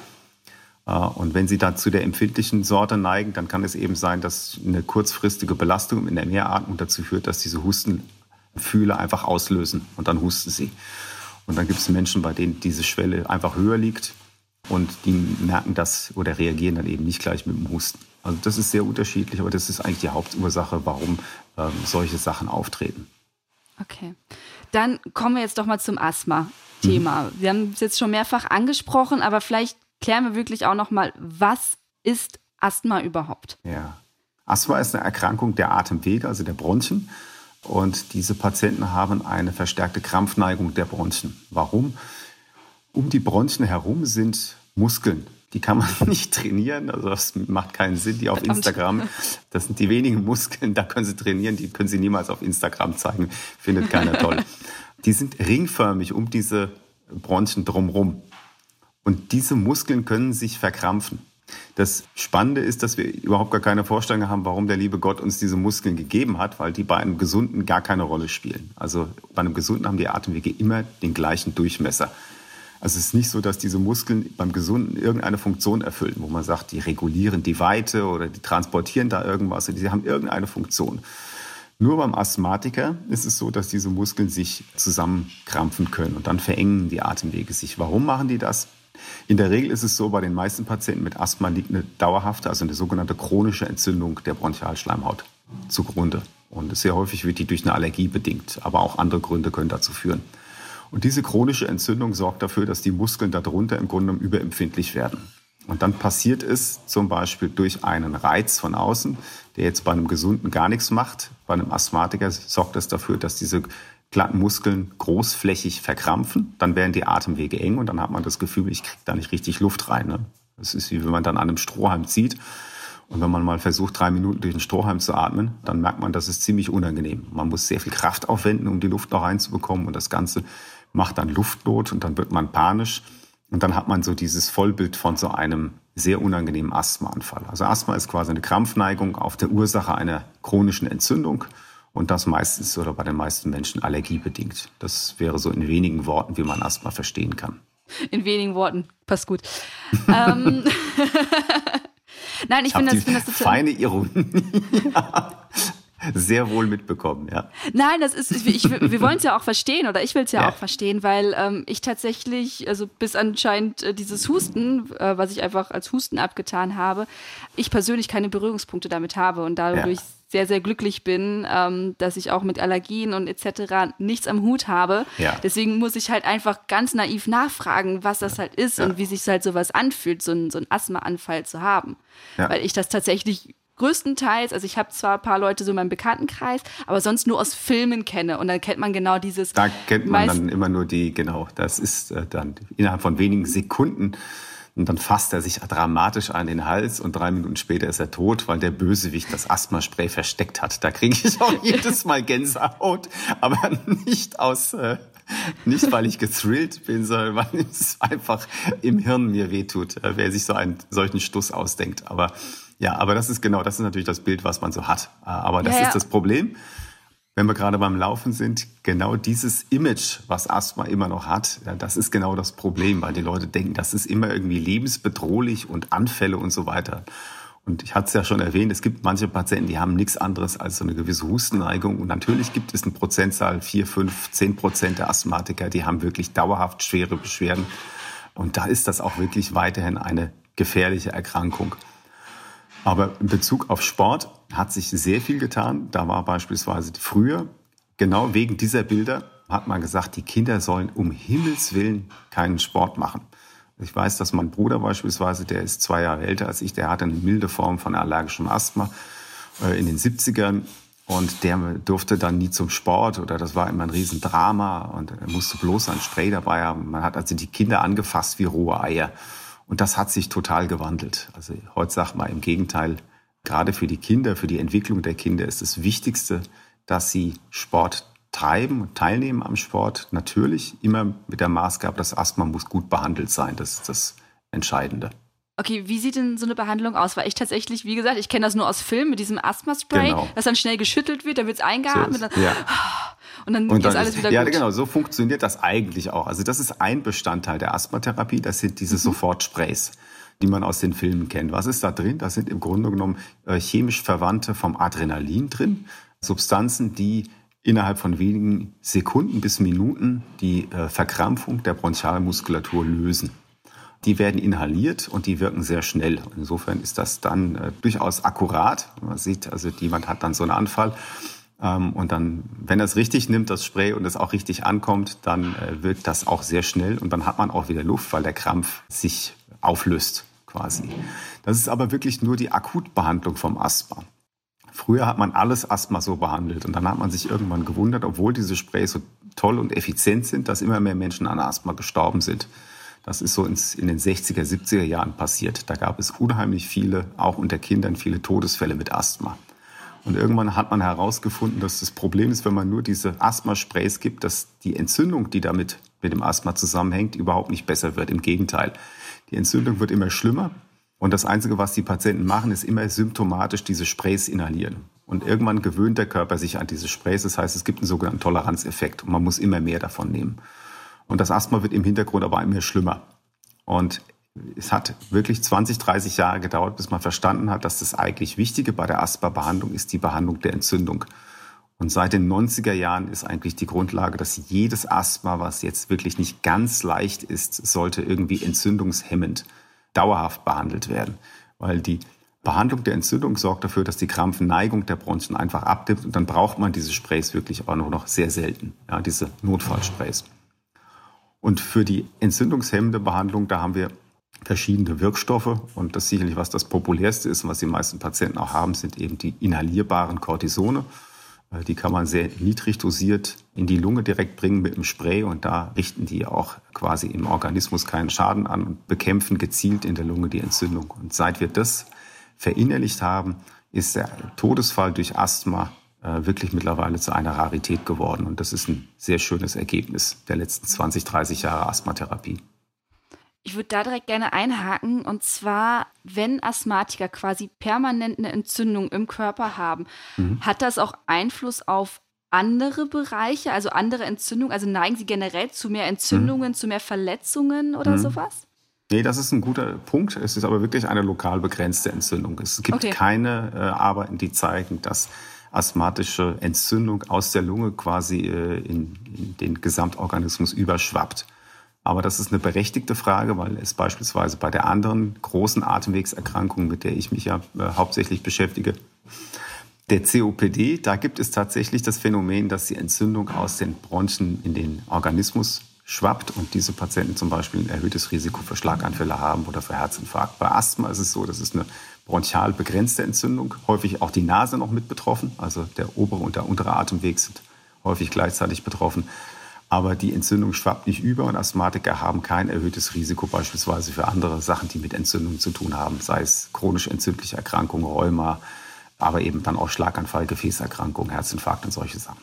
Äh, und wenn Sie dann zu der empfindlichen Sorte neigen, dann kann es eben sein, dass eine kurzfristige Belastung in der Mehratmung dazu führt, dass diese Hustenfühle einfach auslösen und dann husten sie. Und dann gibt es Menschen, bei denen diese Schwelle einfach höher liegt und die merken das oder reagieren dann eben nicht gleich mit dem Husten. Also das ist sehr unterschiedlich, aber das ist eigentlich die Hauptursache, warum ähm, solche Sachen auftreten. Okay. Dann kommen wir jetzt doch mal zum Asthma-Thema. Mhm. Wir haben es jetzt schon mehrfach angesprochen, aber vielleicht klären wir wirklich auch noch mal, was ist Asthma überhaupt? Ja. Asthma ist eine Erkrankung der Atemwege, also der Bronchien. und diese Patienten haben eine verstärkte Krampfneigung der Bronchien. Warum? Um die Bronchien herum sind Muskeln. Die kann man (laughs) nicht trainieren, also das macht keinen Sinn, die auf Instagram. Das sind die wenigen Muskeln, da können Sie trainieren, die können Sie niemals auf Instagram zeigen, findet keiner toll. (laughs) Die sind ringförmig um diese Bronchien drumherum. Und diese Muskeln können sich verkrampfen. Das Spannende ist, dass wir überhaupt gar keine Vorstellung haben, warum der liebe Gott uns diese Muskeln gegeben hat, weil die bei einem Gesunden gar keine Rolle spielen. Also bei einem Gesunden haben die Atemwege immer den gleichen Durchmesser. Also es ist nicht so, dass diese Muskeln beim Gesunden irgendeine Funktion erfüllen, wo man sagt, die regulieren die Weite oder die transportieren da irgendwas. Die haben irgendeine Funktion. Nur beim Asthmatiker ist es so, dass diese Muskeln sich zusammenkrampfen können und dann verengen die Atemwege sich. Warum machen die das? In der Regel ist es so, bei den meisten Patienten mit Asthma liegt eine dauerhafte, also eine sogenannte chronische Entzündung der Bronchialschleimhaut zugrunde. Und sehr häufig wird die durch eine Allergie bedingt, aber auch andere Gründe können dazu führen. Und diese chronische Entzündung sorgt dafür, dass die Muskeln darunter im Grunde überempfindlich werden. Und dann passiert es zum Beispiel durch einen Reiz von außen, der jetzt bei einem Gesunden gar nichts macht. Bei einem Asthmatiker sorgt das dafür, dass diese Muskeln großflächig verkrampfen, dann werden die Atemwege eng und dann hat man das Gefühl, ich kriege da nicht richtig Luft rein. Ne? Das ist wie wenn man dann an einem Strohhalm zieht. Und wenn man mal versucht, drei Minuten durch den Strohhalm zu atmen, dann merkt man, das ist ziemlich unangenehm. Man muss sehr viel Kraft aufwenden, um die Luft noch reinzubekommen. Und das Ganze macht dann Luftnot und dann wird man panisch. Und dann hat man so dieses Vollbild von so einem sehr unangenehmen Asthmaanfall. Also Asthma ist quasi eine Krampfneigung auf der Ursache einer chronischen Entzündung. Und das meistens oder bei den meisten Menschen allergiebedingt. Das wäre so in wenigen Worten, wie man Asthma verstehen kann. In wenigen Worten, passt gut. ähm, (laughs) Nein, ich, ich finde das, find das total. Feine Ironie. (laughs) sehr wohl mitbekommen, ja. Nein, das ist, ich, wir wollen es ja auch verstehen oder ich will es ja, ja, auch verstehen, weil ähm, ich tatsächlich, also bis anscheinend äh, dieses Husten, äh, was ich einfach als Husten abgetan habe, ich persönlich keine Berührungspunkte damit habe und dadurch ja. Sehr, sehr glücklich bin, ähm, dass ich auch mit Allergien und etc. nichts am Hut habe. Ja. Deswegen muss ich halt einfach ganz naiv nachfragen, was das halt ist und wie sich halt sowas anfühlt, so, ein, so einen Asthmaanfall zu haben. Weil ich das tatsächlich größtenteils, also ich habe zwar ein paar Leute so in meinem Bekanntenkreis, aber sonst nur aus Filmen kenne. Und dann kennt man genau dieses. Da kennt man dann immer nur die, genau, das ist äh, dann innerhalb von wenigen Sekunden. Und dann fasst er sich dramatisch an den Hals und drei Minuten später ist er tot, weil der Bösewicht das Asthmaspray versteckt hat. Da kriege ich auch (laughs) jedes Mal Gänsehaut, aber nicht aus, äh, nicht weil ich gethrilled bin, sondern weil es einfach im Hirn mir wehtut, äh, wer sich so einen solchen Stuss ausdenkt. Aber ja, aber das ist genau, das ist natürlich das Bild, was man so hat. Äh, aber das ja, ja. ist das Problem. Wenn wir gerade beim Laufen sind, genau dieses Image, was Asthma immer noch hat, das ist genau das Problem, weil die Leute denken, das ist immer irgendwie lebensbedrohlich und Anfälle und so weiter. Und ich hatte es ja schon erwähnt, es gibt manche Patienten, die haben nichts anderes als so eine gewisse Hustenneigung. Und natürlich gibt es eine Prozentzahl, vier, fünf, zehn Prozent der Asthmatiker, die haben wirklich dauerhaft schwere Beschwerden. Und da ist das auch wirklich weiterhin eine gefährliche Erkrankung. Aber in Bezug auf Sport hat sich sehr viel getan. Da war beispielsweise früher, genau wegen dieser Bilder, hat man gesagt, die Kinder sollen um Himmels Willen keinen Sport machen. Ich weiß, dass mein Bruder beispielsweise, der ist zwei Jahre älter als ich, der hatte eine milde Form von allergischem Asthma äh, in den 70ern. Und der durfte dann nie zum Sport oder das war immer ein Riesendrama und er musste bloß ein Spray dabei haben. Man hat also die Kinder angefasst wie rohe Eier. Und das hat sich total gewandelt. Also heute sagt man im Gegenteil, gerade für die Kinder, für die Entwicklung der Kinder ist das Wichtigste, dass sie Sport treiben und teilnehmen am Sport. Natürlich immer mit der Maßgabe, das Asthma muss gut behandelt sein. Das ist das Entscheidende. Okay, wie sieht denn so eine Behandlung aus? Weil ich tatsächlich, wie gesagt, ich kenne das nur aus Filmen mit diesem Asthma-Spray, genau. das dann schnell geschüttelt wird, dann wird es eingeatmet. So ja. (sighs) Und dann, und dann ist alles wieder ja, gut. Ja, genau, so funktioniert das eigentlich auch. Also das ist ein Bestandteil der Asthmatherapie, das sind diese mhm. Sofortsprays die man aus den Filmen kennt. Was ist da drin? Da sind im Grunde genommen äh, chemisch Verwandte vom Adrenalin drin. Substanzen, die innerhalb von wenigen Sekunden bis Minuten die äh, Verkrampfung der Bronchialmuskulatur lösen. Die werden inhaliert und die wirken sehr schnell. Insofern ist das dann äh, durchaus akkurat. Man sieht, also jemand hat dann so einen Anfall. Ähm, und dann, wenn er es richtig nimmt, das Spray, und es auch richtig ankommt, dann äh, wirkt das auch sehr schnell. Und dann hat man auch wieder Luft, weil der Krampf sich auflöst quasi. Das ist aber wirklich nur die Akutbehandlung vom Asthma. Früher hat man alles Asthma so behandelt und dann hat man sich irgendwann gewundert, obwohl diese Sprays so toll und effizient sind, dass immer mehr Menschen an Asthma gestorben sind. Das ist so ins, in den 60er, 70er Jahren passiert. Da gab es unheimlich viele, auch unter Kindern, viele Todesfälle mit Asthma. Und irgendwann hat man herausgefunden, dass das Problem ist, wenn man nur diese Asthma-Sprays gibt, dass die Entzündung, die damit mit dem Asthma zusammenhängt, überhaupt nicht besser wird. Im Gegenteil. Die Entzündung wird immer schlimmer. Und das Einzige, was die Patienten machen, ist immer symptomatisch diese Sprays inhalieren. Und irgendwann gewöhnt der Körper sich an diese Sprays. Das heißt, es gibt einen sogenannten Toleranzeffekt und man muss immer mehr davon nehmen. Und das Asthma wird im Hintergrund aber immer schlimmer. Und es hat wirklich 20, 30 Jahre gedauert, bis man verstanden hat, dass das eigentlich Wichtige bei der Asthma-Behandlung ist die Behandlung der Entzündung. Und seit den 90er Jahren ist eigentlich die Grundlage, dass jedes Asthma, was jetzt wirklich nicht ganz leicht ist, sollte irgendwie entzündungshemmend dauerhaft behandelt werden. Weil die Behandlung der Entzündung sorgt dafür, dass die Krampfneigung der Bronchien einfach abnimmt und dann braucht man diese Sprays wirklich auch nur noch sehr selten, ja, diese Notfallsprays. Und für die entzündungshemmende Behandlung, da haben wir verschiedene Wirkstoffe und das sicherlich, was das populärste ist und was die meisten Patienten auch haben, sind eben die inhalierbaren Cortisone. Äh, die kann man sehr niedrig dosiert in die Lunge direkt bringen mit einem Spray und da richten die auch quasi im Organismus keinen Schaden an und bekämpfen gezielt in der Lunge die Entzündung. Und seit wir das verinnerlicht haben, ist der Todesfall durch Asthma wirklich mittlerweile zu einer Rarität geworden. Und das ist ein sehr schönes Ergebnis der letzten 20, 30 Jahre Asthmatherapie. Ich würde da direkt gerne einhaken. Und zwar, wenn Asthmatiker quasi permanent eine Entzündung im Körper haben, mhm. hat das auch Einfluss auf andere Bereiche, also andere Entzündungen? Also neigen sie generell zu mehr Entzündungen, mhm. zu mehr Verletzungen oder mhm. sowas? Nee, das ist ein guter Punkt. Es ist aber wirklich eine lokal begrenzte Entzündung. Es gibt okay. keine äh, Arbeiten, die zeigen, dass asthmatische Entzündung aus der Lunge quasi äh, in, in den Gesamtorganismus überschwappt. Aber das ist eine berechtigte Frage, weil es beispielsweise bei der anderen großen Atemwegserkrankung, mit der ich mich ja äh, hauptsächlich beschäftige, der COPD, da gibt es tatsächlich das Phänomen, dass die Entzündung aus den Bronchien in den Organismus schwappt und diese Patienten zum Beispiel ein erhöhtes Risiko für Schlaganfälle haben oder für Herzinfarkt. Bei Asthma ist es so, das ist eine bronchial begrenzte Entzündung, häufig auch die Nase noch mit betroffen, also der obere und der untere Atemweg sind häufig gleichzeitig betroffen aber die Entzündung schwappt nicht über und Asthmatiker haben kein erhöhtes Risiko beispielsweise für andere Sachen, die mit Entzündung zu tun haben, sei es chronisch entzündliche Erkrankungen, Rheuma, aber eben dann auch Schlaganfall, Gefäßerkrankungen, Herzinfarkt und solche Sachen.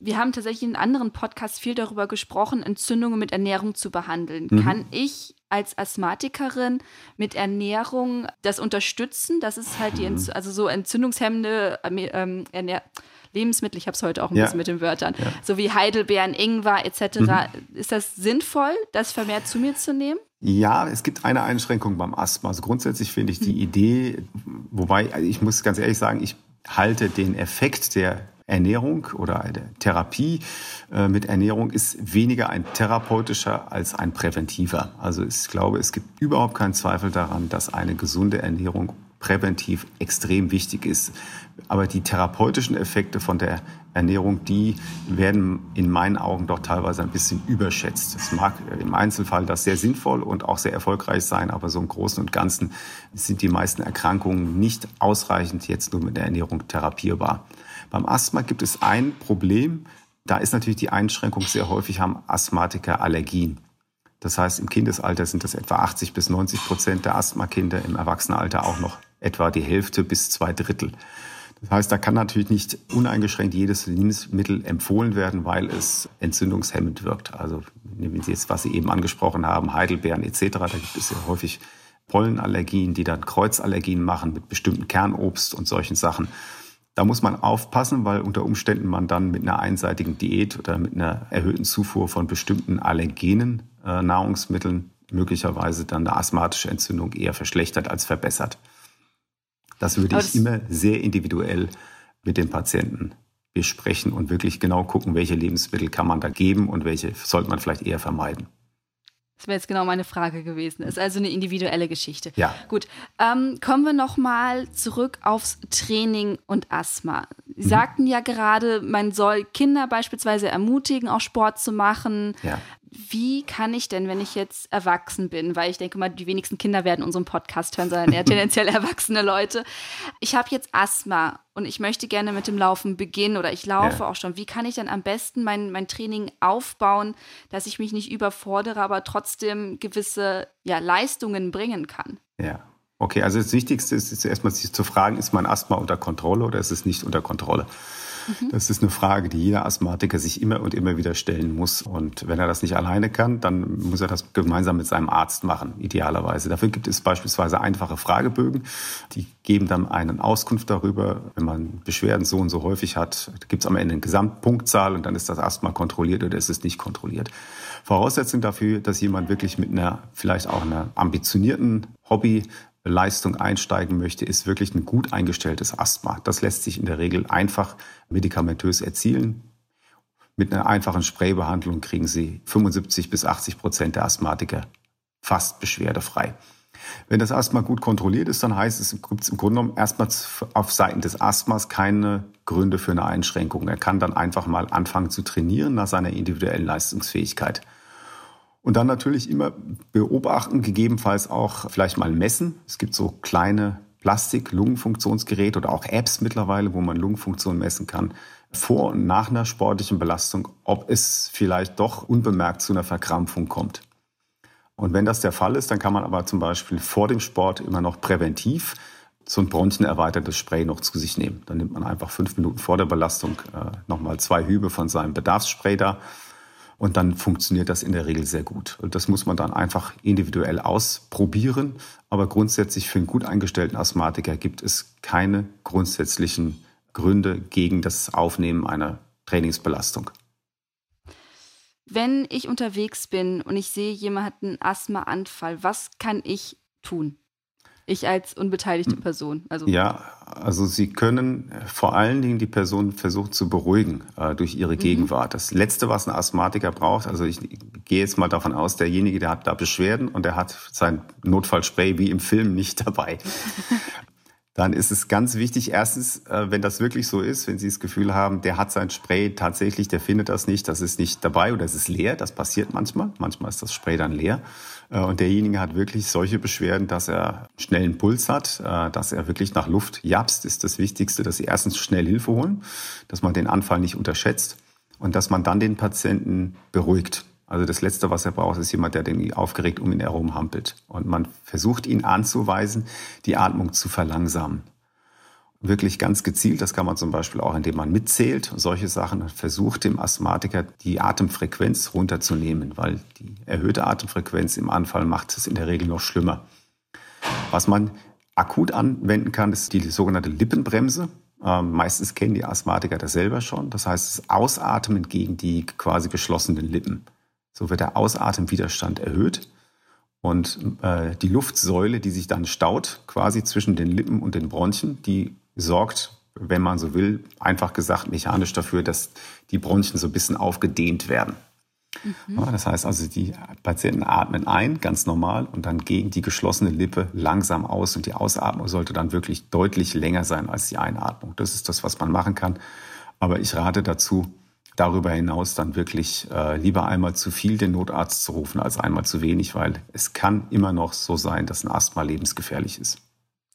Wir haben tatsächlich in anderen Podcasts viel darüber gesprochen, Entzündungen mit Ernährung zu behandeln. Mhm. Kann ich als Asthmatikerin mit Ernährung das unterstützen? Das ist halt die, Entzü also so entzündungshemmende ähm, Ernährung Lebensmittel, ich habe es heute auch ein ja. bisschen mit den Wörtern, ja. so wie Heidelbeeren, Ingwer etc. Mhm. Ist das sinnvoll, das vermehrt zu mir zu nehmen? Ja, es gibt eine Einschränkung beim Asthma. Also grundsätzlich finde ich die mhm. Idee, wobei also ich muss ganz ehrlich sagen, ich halte den Effekt der Ernährung oder eine Therapie äh, mit Ernährung ist weniger ein therapeutischer als ein präventiver. Also ich glaube, es gibt überhaupt keinen Zweifel daran, dass eine gesunde Ernährung präventiv extrem wichtig ist. Aber die therapeutischen Effekte von der Ernährung, die werden in meinen Augen doch teilweise ein bisschen überschätzt. Es mag im Einzelfall das sehr sinnvoll und auch sehr erfolgreich sein, aber so im Großen und Ganzen sind die meisten Erkrankungen nicht ausreichend jetzt nur mit der Ernährung therapierbar. Beim Asthma gibt es ein Problem. Da ist natürlich die Einschränkung sehr häufig haben Asthmatiker Allergien. Das heißt, im Kindesalter sind das etwa 80 bis 90 Prozent der Asthmakinder, im Erwachsenenalter auch noch etwa die Hälfte bis zwei Drittel. Das heißt, da kann natürlich nicht uneingeschränkt jedes Lebensmittel empfohlen werden, weil es entzündungshemmend wirkt. Also nehmen Sie jetzt, was Sie eben angesprochen haben, Heidelbeeren etc., da gibt es ja häufig Pollenallergien, die dann Kreuzallergien machen mit bestimmten Kernobst und solchen Sachen. Da muss man aufpassen, weil unter Umständen man dann mit einer einseitigen Diät oder mit einer erhöhten Zufuhr von bestimmten allergenen äh, Nahrungsmitteln möglicherweise dann eine asthmatische Entzündung eher verschlechtert als verbessert. Das würde ich immer sehr individuell mit den Patienten besprechen und wirklich genau gucken, welche Lebensmittel kann man da geben und welche sollte man vielleicht eher vermeiden. Das wäre jetzt genau meine Frage gewesen. Ist also eine individuelle Geschichte. Ja. Gut. Ähm, kommen wir nochmal zurück aufs Training und Asthma. Sie mhm. sagten ja gerade, man soll Kinder beispielsweise ermutigen, auch Sport zu machen. Ja. Wie kann ich denn, wenn ich jetzt erwachsen bin, weil ich denke mal, die wenigsten Kinder werden unseren Podcast hören, sondern eher (laughs) tendenziell erwachsene Leute. Ich habe jetzt Asthma und ich möchte gerne mit dem Laufen beginnen oder ich laufe ja. auch schon. Wie kann ich dann am besten mein, mein Training aufbauen, dass ich mich nicht überfordere, aber trotzdem gewisse ja, Leistungen bringen kann? Ja. Okay, also das Wichtigste ist, ist erstmal sich zu fragen, ist mein Asthma unter Kontrolle oder ist es nicht unter Kontrolle? Mhm. Das ist eine Frage, die jeder Asthmatiker sich immer und immer wieder stellen muss. Und wenn er das nicht alleine kann, dann muss er das gemeinsam mit seinem Arzt machen, idealerweise. Dafür gibt es beispielsweise einfache Fragebögen, die geben dann einen Auskunft darüber, wenn man Beschwerden so und so häufig hat, gibt es am Ende eine Gesamtpunktzahl und dann ist das Asthma kontrolliert oder ist es nicht kontrolliert. Voraussetzung dafür, dass jemand wirklich mit einer vielleicht auch einer ambitionierten Hobby Leistung einsteigen möchte, ist wirklich ein gut eingestelltes Asthma. Das lässt sich in der Regel einfach medikamentös erzielen. Mit einer einfachen Spraybehandlung kriegen Sie 75 bis 80 Prozent der Asthmatiker fast beschwerdefrei. Wenn das Asthma gut kontrolliert ist, dann heißt es, gibt es im Grunde genommen erstmal auf Seiten des Asthmas keine Gründe für eine Einschränkung. Er kann dann einfach mal anfangen zu trainieren nach seiner individuellen Leistungsfähigkeit. Und dann natürlich immer beobachten, gegebenenfalls auch vielleicht mal messen. Es gibt so kleine Plastik-Lungenfunktionsgeräte oder auch Apps mittlerweile, wo man Lungenfunktion messen kann, vor und nach einer sportlichen Belastung, ob es vielleicht doch unbemerkt zu einer Verkrampfung kommt. Und wenn das der Fall ist, dann kann man aber zum Beispiel vor dem Sport immer noch präventiv so ein bronchenerweitertes Spray noch zu sich nehmen. Dann nimmt man einfach fünf Minuten vor der Belastung äh, nochmal zwei Hübe von seinem Bedarfsspray da und dann funktioniert das in der Regel sehr gut. Und das muss man dann einfach individuell ausprobieren. Aber grundsätzlich für einen gut eingestellten Asthmatiker gibt es keine grundsätzlichen Gründe gegen das Aufnehmen einer Trainingsbelastung. Wenn ich unterwegs bin und ich sehe, jemand hat einen Asthmaanfall, was kann ich tun? Ich als unbeteiligte Person. Also ja, also Sie können vor allen Dingen die Person versuchen zu beruhigen äh, durch ihre mhm. Gegenwart. Das Letzte, was ein Asthmatiker braucht, also ich gehe jetzt mal davon aus, derjenige, der hat da Beschwerden und der hat sein Notfallspray wie im Film nicht dabei. (laughs) dann ist es ganz wichtig, erstens, äh, wenn das wirklich so ist, wenn Sie das Gefühl haben, der hat sein Spray tatsächlich, der findet das nicht, das ist nicht dabei oder es ist leer, das passiert manchmal. Manchmal ist das Spray dann leer. Äh, und derjenige hat wirklich solche Beschwerden, dass er schnellen Puls hat, äh, dass er wirklich nach Luft japst, ist das Wichtigste, dass Sie erstens schnell Hilfe holen, dass man den Anfall nicht unterschätzt und dass man dann den Patienten beruhigt. Also das Letzte, was er braucht, ist jemand, der den aufgeregt um ihn herum hampelt. Und man versucht ihn anzuweisen, die Atmung zu verlangsamen. Wirklich ganz gezielt, das kann man zum Beispiel auch, indem man mitzählt, solche Sachen, versucht dem Asthmatiker die Atemfrequenz runterzunehmen, weil die erhöhte Atemfrequenz im Anfall macht es in der Regel noch schlimmer. Was man akut anwenden kann, ist die sogenannte Lippenbremse. Ähm, meistens kennen die Asthmatiker das selber schon. Das heißt, das Ausatmen gegen die quasi geschlossenen Lippen. So wird der Ausatemwiderstand erhöht und äh, die Luftsäule, die sich dann staut, quasi zwischen den Lippen und den Bronchien, die sorgt, wenn man so will, einfach gesagt mechanisch dafür, dass die Bronchien so ein bisschen aufgedehnt werden. Mhm. Ja, das heißt also, die Patienten atmen ein, ganz normal, und dann gegen die geschlossene Lippe langsam aus. Und die Ausatmung sollte dann wirklich deutlich länger sein als die Einatmung. Das ist das, was man machen kann. Aber ich rate dazu, darüber hinaus dann wirklich äh, lieber einmal zu viel den Notarzt zu rufen als einmal zu wenig, weil es kann immer noch so sein, dass ein Asthma lebensgefährlich ist.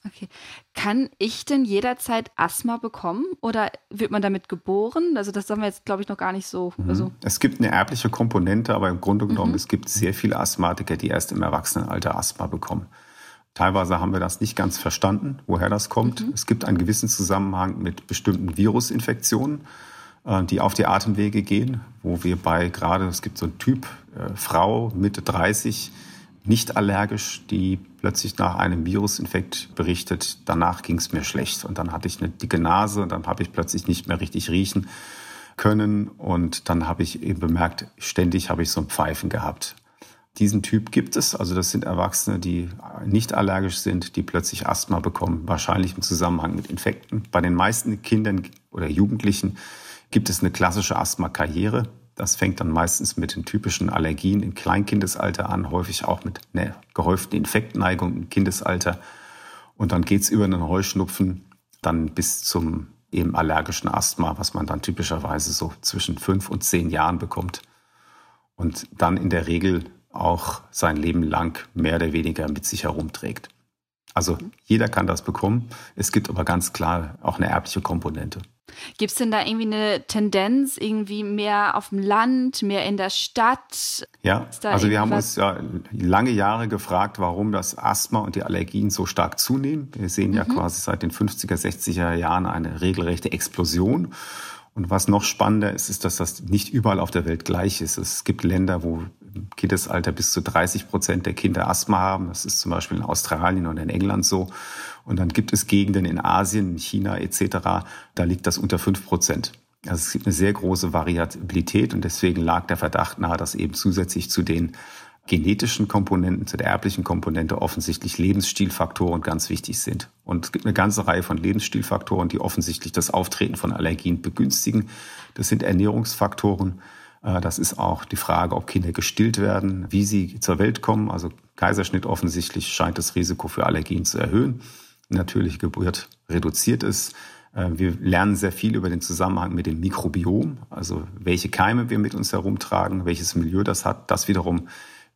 Okay. Kann ich denn jederzeit Asthma bekommen oder wird man damit geboren? Also das haben wir jetzt, glaube ich, noch gar nicht so. Mhm. Also es gibt eine erbliche Komponente, aber im Grunde genommen, mhm. es gibt sehr viele Asthmatiker, die erst im Erwachsenenalter Asthma bekommen. Teilweise haben wir das nicht ganz verstanden, woher das kommt. Mhm. Es gibt einen gewissen Zusammenhang mit bestimmten Virusinfektionen. Äh, die auf die Atemwege gehen, wo wir bei gerade, es gibt so einen Typ äh, Frau Mitte 30, nicht allergisch, die plötzlich nach einem Virusinfekt berichtet, danach ging es mir schlecht und dann hatte ich eine dicke Nase und dann habe ich plötzlich nicht mehr richtig riechen können und dann habe ich eben bemerkt, ständig habe ich so ein Pfeifen gehabt. Diesen Typ gibt es, also das sind Erwachsene, die nicht allergisch sind, die plötzlich Asthma bekommen, wahrscheinlich im Zusammenhang mit Infekten. Bei den meisten Kindern oder Jugendlichen gibt es eine klassische Asthma-Karriere. Das fängt dann meistens mit den typischen Allergien im Kleinkindesalter an, häufig auch mit einer gehäuften Infektneigung im Kindesalter. Und dann geht's über einen Heuschnupfen dann bis zum eben allergischen Asthma, was man dann typischerweise so zwischen fünf und zehn Jahren bekommt. und dann in der Regel auch sein Leben lang mehr oder weniger mit sich herumträgt. Also jeder kann das bekommen. Es gibt aber ganz klar auch eine erbliche Komponente. Gibt es denn da irgendwie eine Tendenz, irgendwie mehr auf dem Land, mehr in der Stadt? Ja, also wir haben uns ja lange Jahre gefragt, warum das Asthma und die Allergien so stark zunehmen. Wir sehen mhm. ja quasi seit den 50er, 60er Jahren eine regelrechte Explosion. Und was noch spannender ist, ist, dass das nicht überall auf der Welt gleich ist. Es gibt Länder, wo im Kindesalter bis zu 30 Prozent der Kinder Asthma haben. Das ist zum Beispiel in Australien und in England so. Und dann gibt es Gegenden in Asien, in China etc., da liegt das unter fünf Prozent. Also es gibt eine sehr große Variabilität und deswegen lag der Verdacht nahe, dass eben zusätzlich zu den genetischen Komponenten, zu der erblichen Komponente offensichtlich Lebensstilfaktoren ganz wichtig sind. Und es gibt eine ganze Reihe von Lebensstilfaktoren, die offensichtlich das Auftreten von Allergien begünstigen. Das sind Ernährungsfaktoren. Äh, das ist auch die Frage, ob Kinder gestillt werden, wie sie zur Welt kommen. Also Kaiserschnitt offensichtlich scheint das Risiko für Allergien zu erhöhen. Natürliche Geburt reduziert es. Äh, wir lernen sehr viel über den Zusammenhang mit dem Mikrobiom, also welche Keime wir mit uns herumtragen, welches Milieu das hat. Das wiederum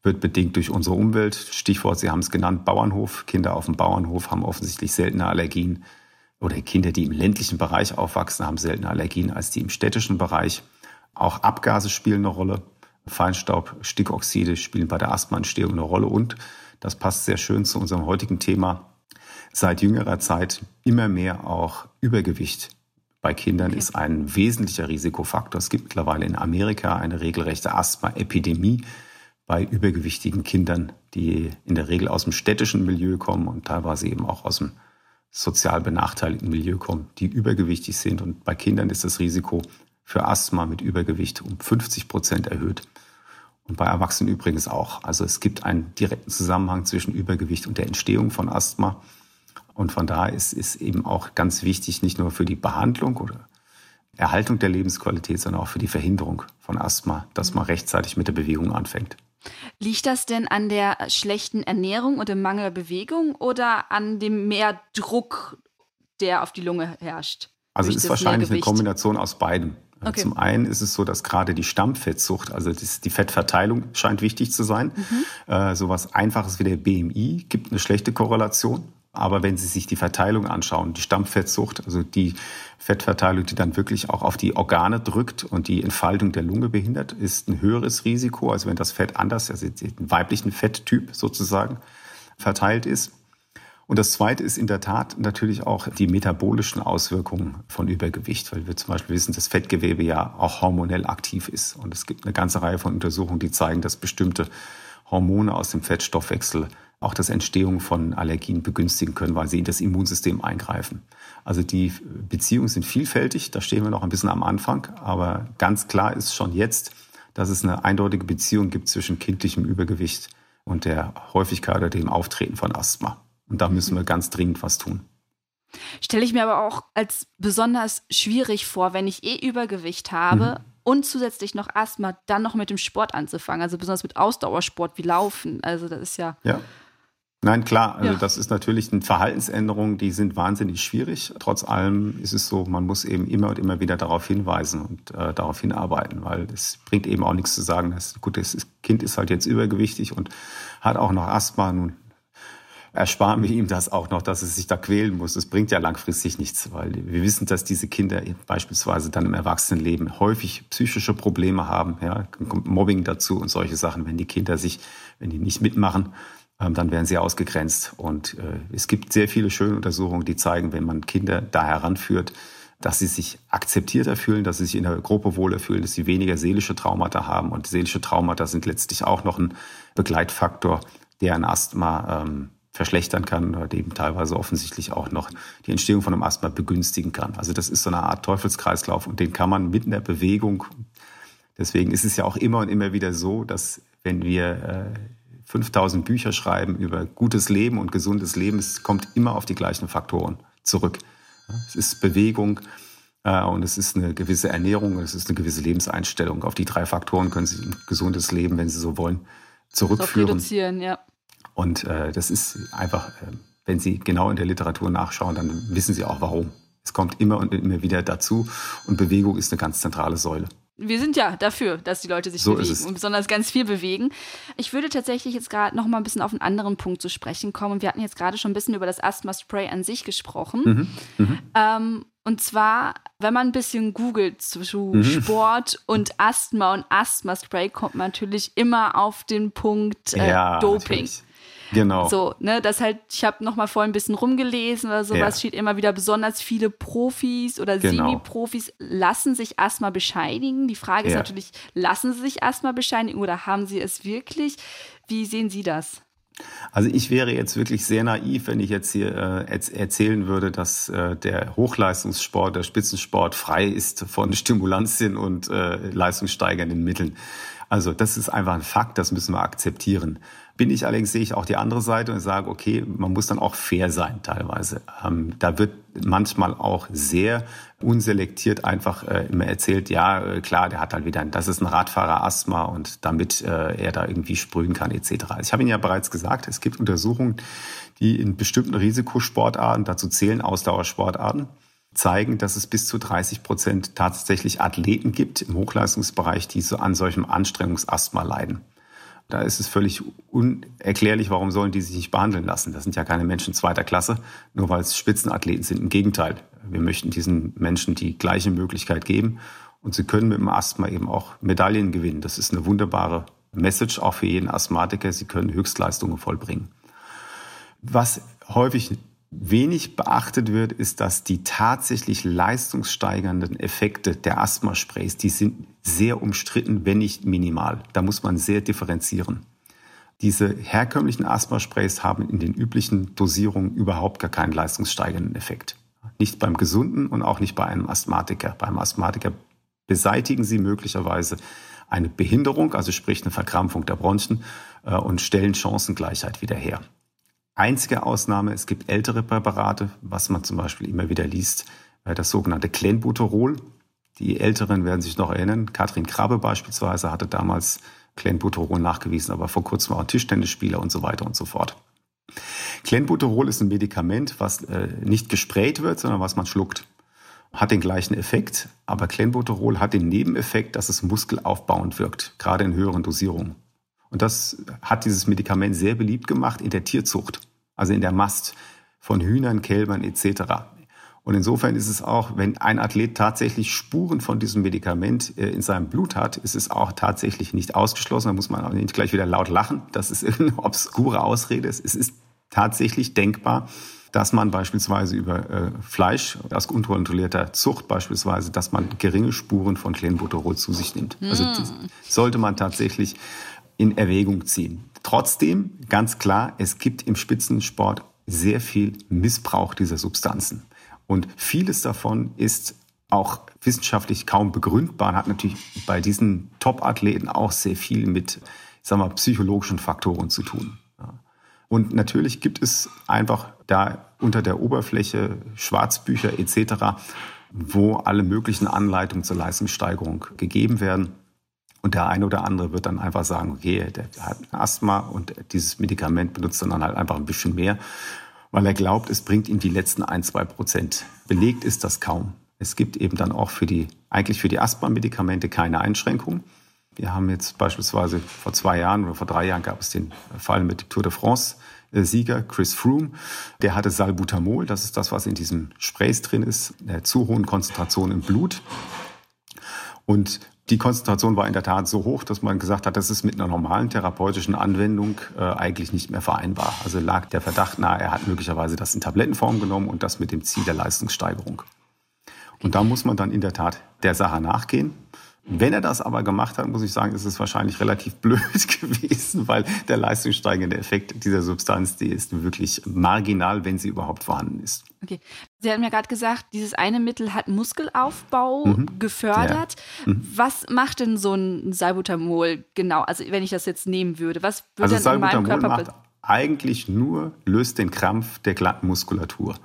wird bedingt durch unsere Umwelt. Stichwort, Sie haben es genannt, Bauernhof. Kinder auf dem Bauernhof haben offensichtlich seltene Allergien. Oder Kinder, die im ländlichen Bereich aufwachsen, haben seltene Allergien als die im städtischen Bereich. Auch Abgase spielen eine Rolle. Feinstaub, Stickoxide spielen bei der Asthmaentstehung eine Rolle. Und das passt sehr schön zu unserem heutigen Thema. Seit jüngerer Zeit immer mehr auch Übergewicht bei Kindern okay. ist ein wesentlicher Risikofaktor. Es gibt mittlerweile in Amerika eine regelrechte Asthma-Epidemie bei übergewichtigen Kindern, die in der Regel aus dem städtischen Milieu kommen und teilweise eben auch aus dem sozial benachteiligten Milieu kommen, die übergewichtig sind. Und bei Kindern ist das Risiko für Asthma mit Übergewicht um 50 Prozent erhöht. Und bei Erwachsenen übrigens auch. Also es gibt einen direkten Zusammenhang zwischen Übergewicht und der Entstehung von Asthma. Und von daher ist es eben auch ganz wichtig, nicht nur für die Behandlung oder Erhaltung der Lebensqualität, sondern auch für die Verhinderung von Asthma, dass man rechtzeitig mit der Bewegung anfängt. Liegt das denn an der schlechten Ernährung und dem Mangel Bewegung oder an dem mehr Druck, der auf die Lunge herrscht? Also es ist wahrscheinlich eine Kombination aus beidem. Okay. Zum einen ist es so, dass gerade die Stammfettsucht, also die Fettverteilung scheint wichtig zu sein. Mhm. Äh, sowas Einfaches wie der BMI gibt eine schlechte Korrelation. Aber wenn Sie sich die Verteilung anschauen, die Stammfettsucht, also die Fettverteilung, die dann wirklich auch auf die Organe drückt und die Entfaltung der Lunge behindert, ist ein höheres Risiko, als wenn das Fett anders, also den weiblichen Fetttyp sozusagen, verteilt ist. Und das Zweite ist in der Tat natürlich auch die metabolischen Auswirkungen von Übergewicht, weil wir zum Beispiel wissen, dass Fettgewebe ja auch hormonell aktiv ist. Und es gibt eine ganze Reihe von Untersuchungen, die zeigen, dass bestimmte Hormone aus dem Fettstoffwechsel auch das Entstehung von Allergien begünstigen können, weil sie in das Immunsystem eingreifen. Also die Beziehungen sind vielfältig, da stehen wir noch ein bisschen am Anfang, aber ganz klar ist schon jetzt, dass es eine eindeutige Beziehung gibt zwischen kindlichem Übergewicht und der Häufigkeit oder dem Auftreten von Asthma. Und da müssen wir ganz dringend was tun. Stelle ich mir aber auch als besonders schwierig vor, wenn ich eh Übergewicht habe mhm. und zusätzlich noch Asthma, dann noch mit dem Sport anzufangen. Also besonders mit Ausdauersport wie Laufen. Also das ist ja. Ja. Nein, klar, also ja. das ist natürlich eine Verhaltensänderung, die sind wahnsinnig schwierig. Trotz allem ist es so, man muss eben immer und immer wieder darauf hinweisen und äh, darauf hinarbeiten, weil es bringt eben auch nichts zu sagen, dass gut, das Kind ist halt jetzt übergewichtig und hat auch noch Asthma. Nun ersparen wir ihm das auch noch, dass es sich da quälen muss. Das bringt ja langfristig nichts, weil wir wissen, dass diese Kinder beispielsweise dann im Erwachsenenleben häufig psychische Probleme haben. Ja, kommt Mobbing dazu und solche Sachen, wenn die Kinder sich, wenn die nicht mitmachen dann werden sie ausgegrenzt. Und äh, es gibt sehr viele schöne Untersuchungen, die zeigen, wenn man Kinder da heranführt, dass sie sich akzeptierter fühlen, dass sie sich in der Gruppe wohler fühlen, dass sie weniger seelische Traumata haben. Und seelische Traumata sind letztlich auch noch ein Begleitfaktor, der ein Asthma ähm, verschlechtern kann oder eben teilweise offensichtlich auch noch die Entstehung von einem Asthma begünstigen kann. Also das ist so eine Art Teufelskreislauf und den kann man mit einer Bewegung, deswegen ist es ja auch immer und immer wieder so, dass wenn wir äh, 5000 Bücher schreiben über gutes Leben und gesundes Leben, es kommt immer auf die gleichen Faktoren zurück. Es ist Bewegung äh, und es ist eine gewisse Ernährung, es ist eine gewisse Lebenseinstellung. Auf die drei Faktoren können Sie ein gesundes Leben, wenn Sie so wollen, zurückführen. Reduzieren, ja. Und äh, das ist einfach, äh, wenn Sie genau in der Literatur nachschauen, dann wissen Sie auch warum. Es kommt immer und immer wieder dazu und Bewegung ist eine ganz zentrale Säule. Wir sind ja dafür, dass die Leute sich so bewegen und besonders ganz viel bewegen. Ich würde tatsächlich jetzt gerade noch mal ein bisschen auf einen anderen Punkt zu sprechen kommen. Wir hatten jetzt gerade schon ein bisschen über das Asthma-Spray an sich gesprochen. Mhm. Mhm. Ähm, und zwar, wenn man ein bisschen googelt zu mhm. Sport und Asthma und Asthma-Spray, kommt man natürlich immer auf den Punkt äh, ja, Doping. Natürlich. Genau. So, ne, das halt, ich habe noch mal vorhin ein bisschen rumgelesen oder sowas, ja. steht immer wieder, besonders viele Profis oder genau. Semi-Profis lassen sich Asthma bescheinigen. Die Frage ja. ist natürlich, lassen sie sich Asthma bescheinigen oder haben sie es wirklich? Wie sehen Sie das? Also ich wäre jetzt wirklich sehr naiv, wenn ich jetzt hier äh, erzählen würde, dass äh, der Hochleistungssport, der Spitzensport frei ist von (laughs) Stimulantien und äh, leistungssteigernden Mitteln. Also das ist einfach ein Fakt, das müssen wir akzeptieren. Bin ich allerdings, sehe ich auch die andere Seite und sage, okay, man muss dann auch fair sein teilweise. Ähm, da wird manchmal auch sehr unselektiert einfach äh, immer erzählt, ja, äh, klar, der hat halt wieder, das ist ein Radfahrer Asthma und damit äh, er da irgendwie sprühen kann etc. Ich habe Ihnen ja bereits gesagt, es gibt Untersuchungen, die in bestimmten Risikosportarten, dazu zählen Ausdauersportarten, zeigen, dass es bis zu 30 Prozent tatsächlich Athleten gibt im Hochleistungsbereich, die so an solchem Anstrengungsasthma leiden. Da ist es völlig unerklärlich, warum sollen die sich nicht behandeln lassen. Das sind ja keine Menschen zweiter Klasse, nur weil es Spitzenathleten sind. Im Gegenteil, wir möchten diesen Menschen die gleiche Möglichkeit geben und sie können mit dem Asthma eben auch Medaillen gewinnen. Das ist eine wunderbare Message auch für jeden Asthmatiker. Sie können Höchstleistungen vollbringen. Was häufig wenig beachtet wird, ist, dass die tatsächlich leistungssteigernden Effekte der Asthmasprays, die sind sehr umstritten, wenn nicht minimal. Da muss man sehr differenzieren. Diese herkömmlichen Asthmasprays haben in den üblichen Dosierungen überhaupt gar keinen leistungssteigernden Effekt. Nicht beim Gesunden und auch nicht bei einem Asthmatiker. Beim Asthmatiker beseitigen sie möglicherweise eine Behinderung, also sprich eine Verkrampfung der Bronchien äh, und stellen Chancengleichheit wieder her. Einzige Ausnahme, es gibt ältere Präparate, was man zum Beispiel immer wieder liest, äh, das sogenannte Clenbuterol. Die Älteren werden sich noch erinnern. Katrin Krabbe beispielsweise hatte damals Clenbuterol nachgewiesen, aber vor kurzem auch Tischtennisspieler und so weiter und so fort. Clenbuterol ist ein Medikament, was äh, nicht gesprayt wird, sondern was man schluckt. Hat den gleichen Effekt, aber Clenbuterol hat den Nebeneffekt, dass es muskelaufbauend wirkt, gerade in höheren Dosierungen. Und das hat dieses Medikament sehr beliebt gemacht in der Tierzucht, also in der Mast von Hühnern, Kälbern etc. Und insofern ist es auch, wenn ein Athlet tatsächlich Spuren von diesem Medikament äh, in seinem Blut hat, ist es auch tatsächlich nicht ausgeschlossen. Da muss man auch nicht gleich wieder laut lachen. Das ist (laughs) eine obskure Ausrede. Es ist tatsächlich denkbar, dass man beispielsweise über äh, Fleisch aus unkontrollierter Zucht beispielsweise, dass man geringe Spuren von Clenbuterol zu sich nimmt. Also hm. sollte man tatsächlich in Erwägung ziehen. Trotzdem, ganz klar, es gibt im Spitzensport sehr viel Missbrauch dieser Substanzen. Und vieles davon ist auch wissenschaftlich kaum begründbar und hat natürlich bei diesen Top-Athleten auch sehr viel mit, sagen wir, psychologischen Faktoren zu tun. Und natürlich gibt es einfach da unter der Oberfläche Schwarzbücher etc., wo alle möglichen Anleitungen zur Leistungssteigerung gegeben werden. Und der eine oder andere wird dann einfach sagen, okay, der hat Asthma und dieses Medikament benutzt dann halt einfach ein bisschen mehr, weil er glaubt, es bringt ihm die letzten ein, zwei Prozent. Belegt ist das kaum. Es gibt eben dann auch für die, eigentlich für die Asthma-Medikamente keine Einschränkungen. Wir haben jetzt beispielsweise vor zwei Jahren oder vor drei Jahren gab es den Fall mit Tour de France. Sieger Chris Froome, der hatte Salbutamol, das ist das, was in diesen Sprays drin ist, der zu hohen Konzentration im Blut. Und die Konzentration war in der Tat so hoch, dass man gesagt hat, das ist mit einer normalen therapeutischen Anwendung äh, eigentlich nicht mehr vereinbar. Also lag der Verdacht nahe, er hat möglicherweise das in Tablettenform genommen und das mit dem Ziel der Leistungssteigerung. Und da muss man dann in der Tat der Sache nachgehen. Wenn er das aber gemacht hat, muss ich sagen, ist es wahrscheinlich relativ blöd (laughs) gewesen, weil der leistungssteigende Effekt dieser Substanz, die ist wirklich marginal, wenn sie überhaupt vorhanden ist. Okay. Sie haben ja gerade gesagt, dieses eine Mittel hat Muskelaufbau mhm. gefördert. Ja. Mhm. Was macht denn so ein Salbutamol genau? Also wenn ich das jetzt nehmen würde, was würde also dann in meinem Körper macht eigentlich nur löst den Krampf der glatten Muskulatur.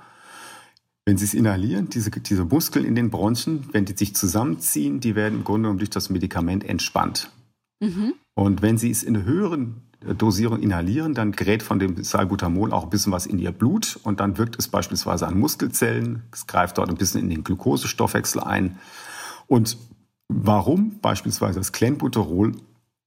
Wenn Sie es inhalieren, diese, diese Muskeln in den Bronchien, wenn die sich zusammenziehen, die werden im Grunde genommen durch das Medikament entspannt. Mhm. Und wenn Sie es in höheren Dosierung inhalieren, dann gerät von dem Salbutamol auch ein bisschen was in Ihr Blut und dann wirkt es beispielsweise an Muskelzellen, es greift dort ein bisschen in den Glukosestoffwechsel ein und Warum beispielsweise das Clenbuterol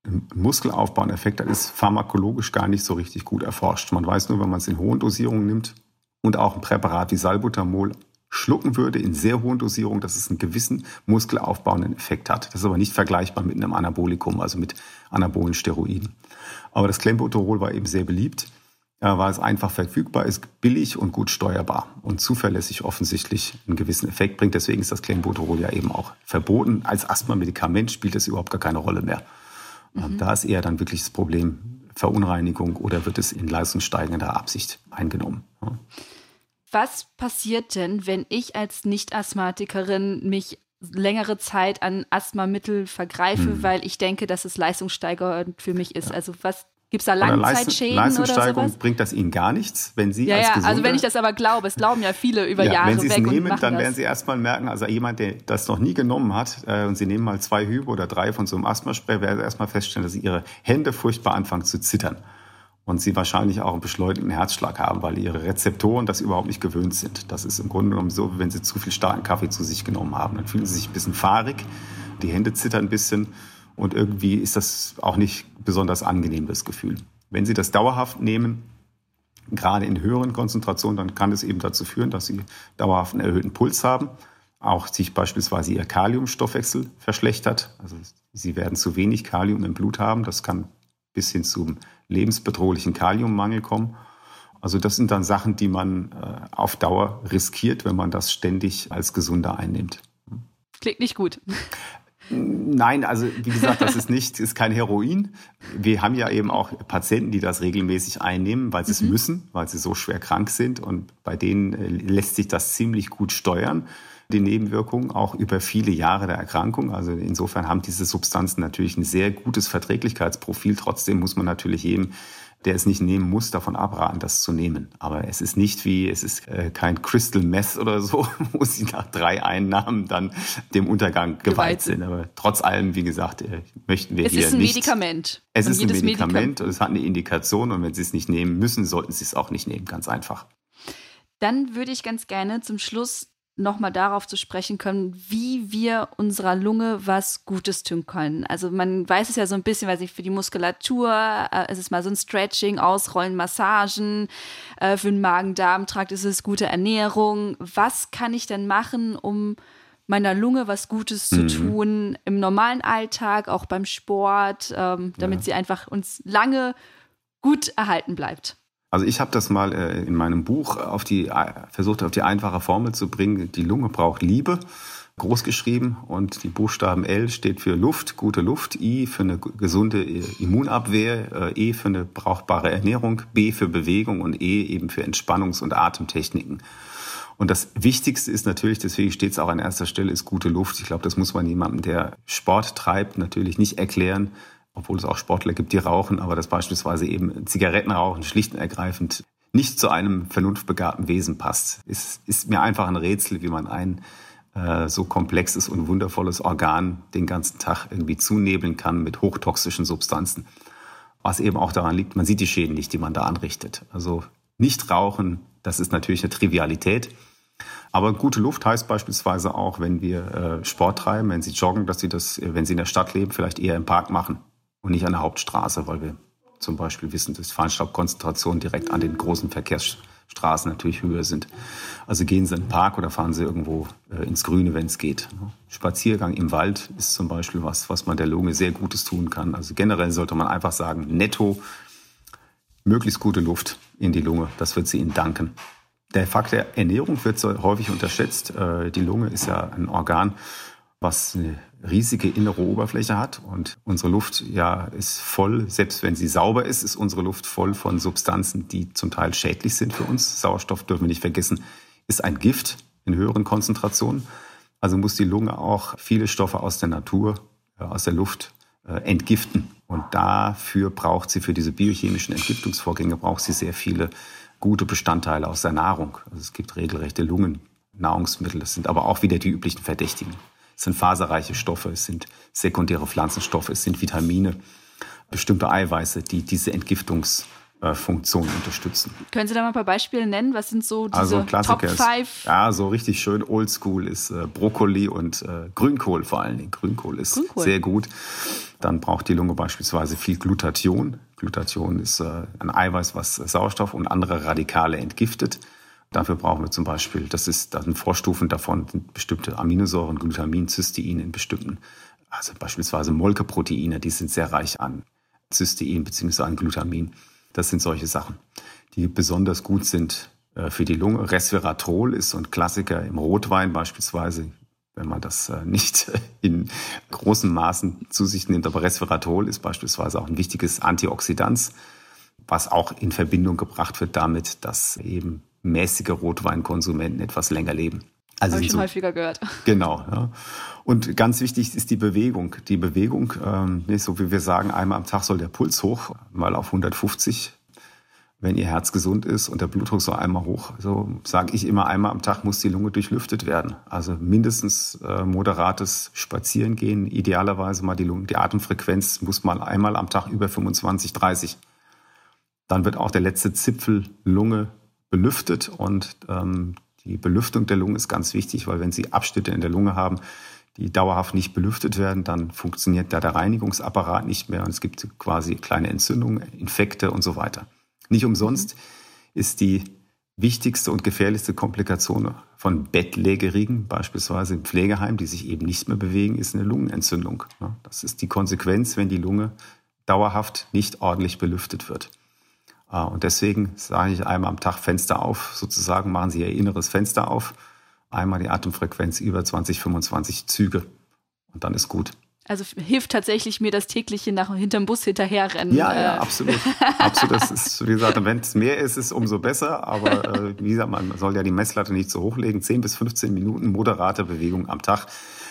einen muskelaufbauenden Effekt hat, ist pharmakologisch gar nicht so richtig gut erforscht. Man weiß nur, wenn man es in hohen Dosierungen nimmt und auch ein Präparat wie Salbutamol schlucken würde in sehr hohen Dosierungen, dass es einen gewissen muskelaufbauenden Effekt hat. Das ist aber nicht vergleichbar mit einem Anabolikum, also mit anabolen Steroiden. Aber das Clenbuterol war eben sehr beliebt, äh, weil es einfach verfügbar ist, billig und gut steuerbar und zuverlässig offensichtlich einen gewissen Effekt bringt. Deswegen ist das Clenbuterol ja eben auch verboten. Als Asthma-Medikament spielt es überhaupt gar keine Rolle mehr. Mhm. Da ist eher dann wirklich das Problem Verunreinigung oder wird es in leistungssteigender Absicht eingenommen. Was passiert denn, wenn ich als Nicht-Asthmatikerin mich längere Zeit an Asthmamittel vergreife, hm. weil ich denke, dass es leistungssteigernd für mich ist? Ja. Also was Gibt es da Langzeitschäden Leistungssteigerung oder bringt das Ihnen gar nichts, wenn Sie ja, als ja, also wenn ich das aber glaube, es glauben ja viele über ja, Jahre Wenn Sie es nehmen, dann das. werden Sie erstmal merken, also jemand, der das noch nie genommen hat äh, und Sie nehmen mal zwei Hübe oder drei von so einem Asthmaspray, werden Sie erstmal feststellen, dass Sie Ihre Hände furchtbar anfangen zu zittern und sie wahrscheinlich auch einen beschleunigten Herzschlag haben, weil ihre Rezeptoren das überhaupt nicht gewöhnt sind. Das ist im Grunde genommen so, wenn sie zu viel starken Kaffee zu sich genommen haben. Dann fühlen sie sich ein bisschen fahrig, die Hände zittern ein bisschen und irgendwie ist das auch nicht besonders angenehm, das Gefühl. Wenn Sie das dauerhaft nehmen, gerade in höheren Konzentrationen, dann kann es eben dazu führen, dass Sie dauerhaft einen erhöhten Puls haben, auch sich beispielsweise Ihr Kaliumstoffwechsel verschlechtert. Also Sie werden zu wenig Kalium im Blut haben. Das kann bis hin zum lebensbedrohlichen Kaliummangel kommen. Also das sind dann Sachen, die man äh, auf Dauer riskiert, wenn man das ständig als Gesunder einnimmt. Klingt nicht gut. Nein, also wie gesagt, das ist nicht, ist kein Heroin. Wir haben ja eben auch Patienten, die das regelmäßig einnehmen, weil sie es mhm. müssen, weil sie so schwer krank sind und bei denen äh, lässt sich das ziemlich gut steuern die Nebenwirkungen, auch über viele Jahre der Erkrankung. Also insofern haben diese Substanzen natürlich ein sehr gutes Verträglichkeitsprofil. Trotzdem muss man natürlich jedem der es nicht nehmen muss, davon abraten, das zu nehmen. Aber es ist nicht wie, es ist äh, kein Crystal Meth oder so, (laughs) wo sie nach drei Einnahmen dann dem Untergang geweiht, geweiht sind. Aber trotz allem, wie gesagt, äh, möchten wir es hier nicht. Es ist ein nicht, Medikament. Es ist ein Medikament Medikam und es hat eine Indikation und wenn Sie es nicht nehmen müssen, sollten Sie es auch nicht nehmen, ganz einfach. Dann würde ich ganz gerne zum Schluss nochmal darauf zu sprechen können, wie wir unserer Lunge was Gutes tun können. Also man weiß es ja so ein bisschen, weiß ich, für die Muskulatur, äh, es ist mal so ein Stretching, Ausrollen, Massagen, äh, für den Magen-Darm-Trakt ist es gute Ernährung. Was kann ich denn machen, um meiner Lunge was Gutes zu mhm. tun im normalen Alltag, auch beim Sport, ähm, damit ja. sie einfach uns lange gut erhalten bleibt? Also ich habe das mal äh, in meinem Buch auf die, äh, versucht, auf die einfache Formel zu bringen. Die Lunge braucht Liebe, groß geschrieben. Und die Buchstaben L steht für Luft, gute Luft, I für eine gesunde äh, Immunabwehr, E für eine brauchbare Ernährung, B für Bewegung und E eben für Entspannungs- und Atemtechniken. Und das Wichtigste ist natürlich, deswegen steht es auch an erster Stelle, ist gute Luft. Ich glaube, das muss man jemandem, der Sport treibt, natürlich nicht erklären obwohl es auch Sportler gibt, die rauchen, aber dass beispielsweise eben Zigarettenrauchen schlicht und ergreifend nicht zu einem vernunftbegabten Wesen passt. Es ist mir einfach ein Rätsel, wie man ein äh, so komplexes und wundervolles Organ den ganzen Tag irgendwie zunebeln kann mit hochtoxischen Substanzen. Was eben auch daran liegt, man sieht die Schäden nicht, die man da anrichtet. Also nicht rauchen, das ist natürlich eine Trivialität. Aber gute Luft heißt beispielsweise auch, wenn wir äh, Sport treiben, wenn Sie joggen, dass Sie das, wenn Sie in der Stadt leben, vielleicht eher im Park machen und nicht an der Hauptstraße, weil wir zum Beispiel wissen, dass Feinstaubkonzentrationen direkt an den großen Verkehrsstraßen natürlich höher sind. Also gehen Sie in den Park oder fahren Sie irgendwo äh, ins Grüne, wenn es geht. Spaziergang im Wald ist zum Beispiel was, was man der Lunge sehr Gutes tun kann. Also generell sollte man einfach sagen, netto möglichst gute Luft in die Lunge. Das wird sie Ihnen danken. Der Fakt der Ernährung wird so häufig unterschätzt. Äh, die Lunge ist ja ein Organ, was eine riesige innere Oberfläche hat und unsere Luft ja ist voll, selbst wenn sie sauber ist, ist unsere Luft voll von Substanzen, die zum Teil schädlich sind für uns. Sauerstoff dürfen wir nicht vergessen, ist ein Gift in höheren Konzentrationen. Also muss die Lunge auch viele Stoffe aus der Natur, äh, aus der Luft äh, entgiften. Und dafür braucht sie, für diese biochemischen Entgiftungsvorgänge, braucht sie sehr viele gute Bestandteile aus der Nahrung. Also es gibt regelrechte Lungennahrungsmittel. Das sind aber auch wieder die üblichen Verdächtigen. Es sind faserreiche Stoffe, es sind sekundäre Pflanzenstoffe, es sind Vitamine, bestimmte Eiweiße, die diese Entgiftungs äh, unterstützen. Können Sie da mal ein paar Beispiele nennen? Was sind so diese also Top 5? Ja, so richtig schön oldschool ist äh, Brokkoli und äh, Grünkohl vor allen Dingen. Grünkohl ist Grünkohl. sehr gut. Dann braucht die Lunge beispielsweise viel Glutathion. Glutathion ist äh, ein Eiweiß, was Sauerstoff und andere Radikale entgiftet. Dafür brauchen wir zum Beispiel, das ist, da sind Vorstufen davon, sind bestimmte Aminosäuren, Glutamin, Cystein in bestimmten, also beispielsweise Molkeproteine, die sind sehr reich an Cystein bzw. an Glutamin. Das sind solche Sachen, die besonders gut sind äh, für die Lunge. Resveratrol ist so ein Klassiker im Rotwein beispielsweise, wenn man das äh, nicht (laughs) in großen Maßen zu sich nimmt. Aber Resveratrol ist beispielsweise auch ein wichtiges Antioxidant, was auch in Verbindung gebracht wird damit, dass eben mäßige Rotweinkonsumenten etwas länger leben. Also Habe ich schon so, häufiger gehört. (laughs) Genau. Ja. Und ganz wichtig ist die Bewegung. Die Bewegung, ähm, so wie wir sagen, einmal am Tag soll der Puls hoch, mal auf 150. Wenn ihr Herz gesund ist und der Blutdruck so einmal hoch, so sage ich immer, einmal am Tag muss die Lunge durchlüftet werden. Also mindestens äh, moderates Spazierengehen, idealerweise mal die Lunge, die Atemfrequenz muss mal einmal am Tag über 25, 30. Dann wird auch der letzte Zipfel Lunge belüftet und ähm, die Belüftung der Lunge ist ganz wichtig, weil wenn Sie Abschnitte in der Lunge haben, die dauerhaft nicht belüftet werden, dann funktioniert da der Reinigungsapparat nicht mehr und es gibt quasi kleine Entzündungen, Infekte und so weiter. Nicht umsonst ist die wichtigste und gefährlichste Komplikation von Bettlägerigen, beispielsweise im Pflegeheim, die sich eben nicht mehr bewegen, ist eine Lungenentzündung. Das ist die Konsequenz, wenn die Lunge dauerhaft nicht ordentlich belüftet wird. Ah, und deswegen sage ich einmal am Tag Fenster auf, sozusagen machen Sie Ihr inneres Fenster auf, einmal die Atemfrequenz über 20, 25 Züge und dann ist gut. Also hilft tatsächlich mir das tägliche nach hinterm Bus hinterherrennen. Ja, ja, äh. absolut. absolut. Das ist, wie gesagt, wenn es mehr ist, ist es umso besser. Aber äh, wie gesagt, man soll ja die Messlatte nicht so hochlegen. 10 bis 15 Minuten moderate Bewegung am Tag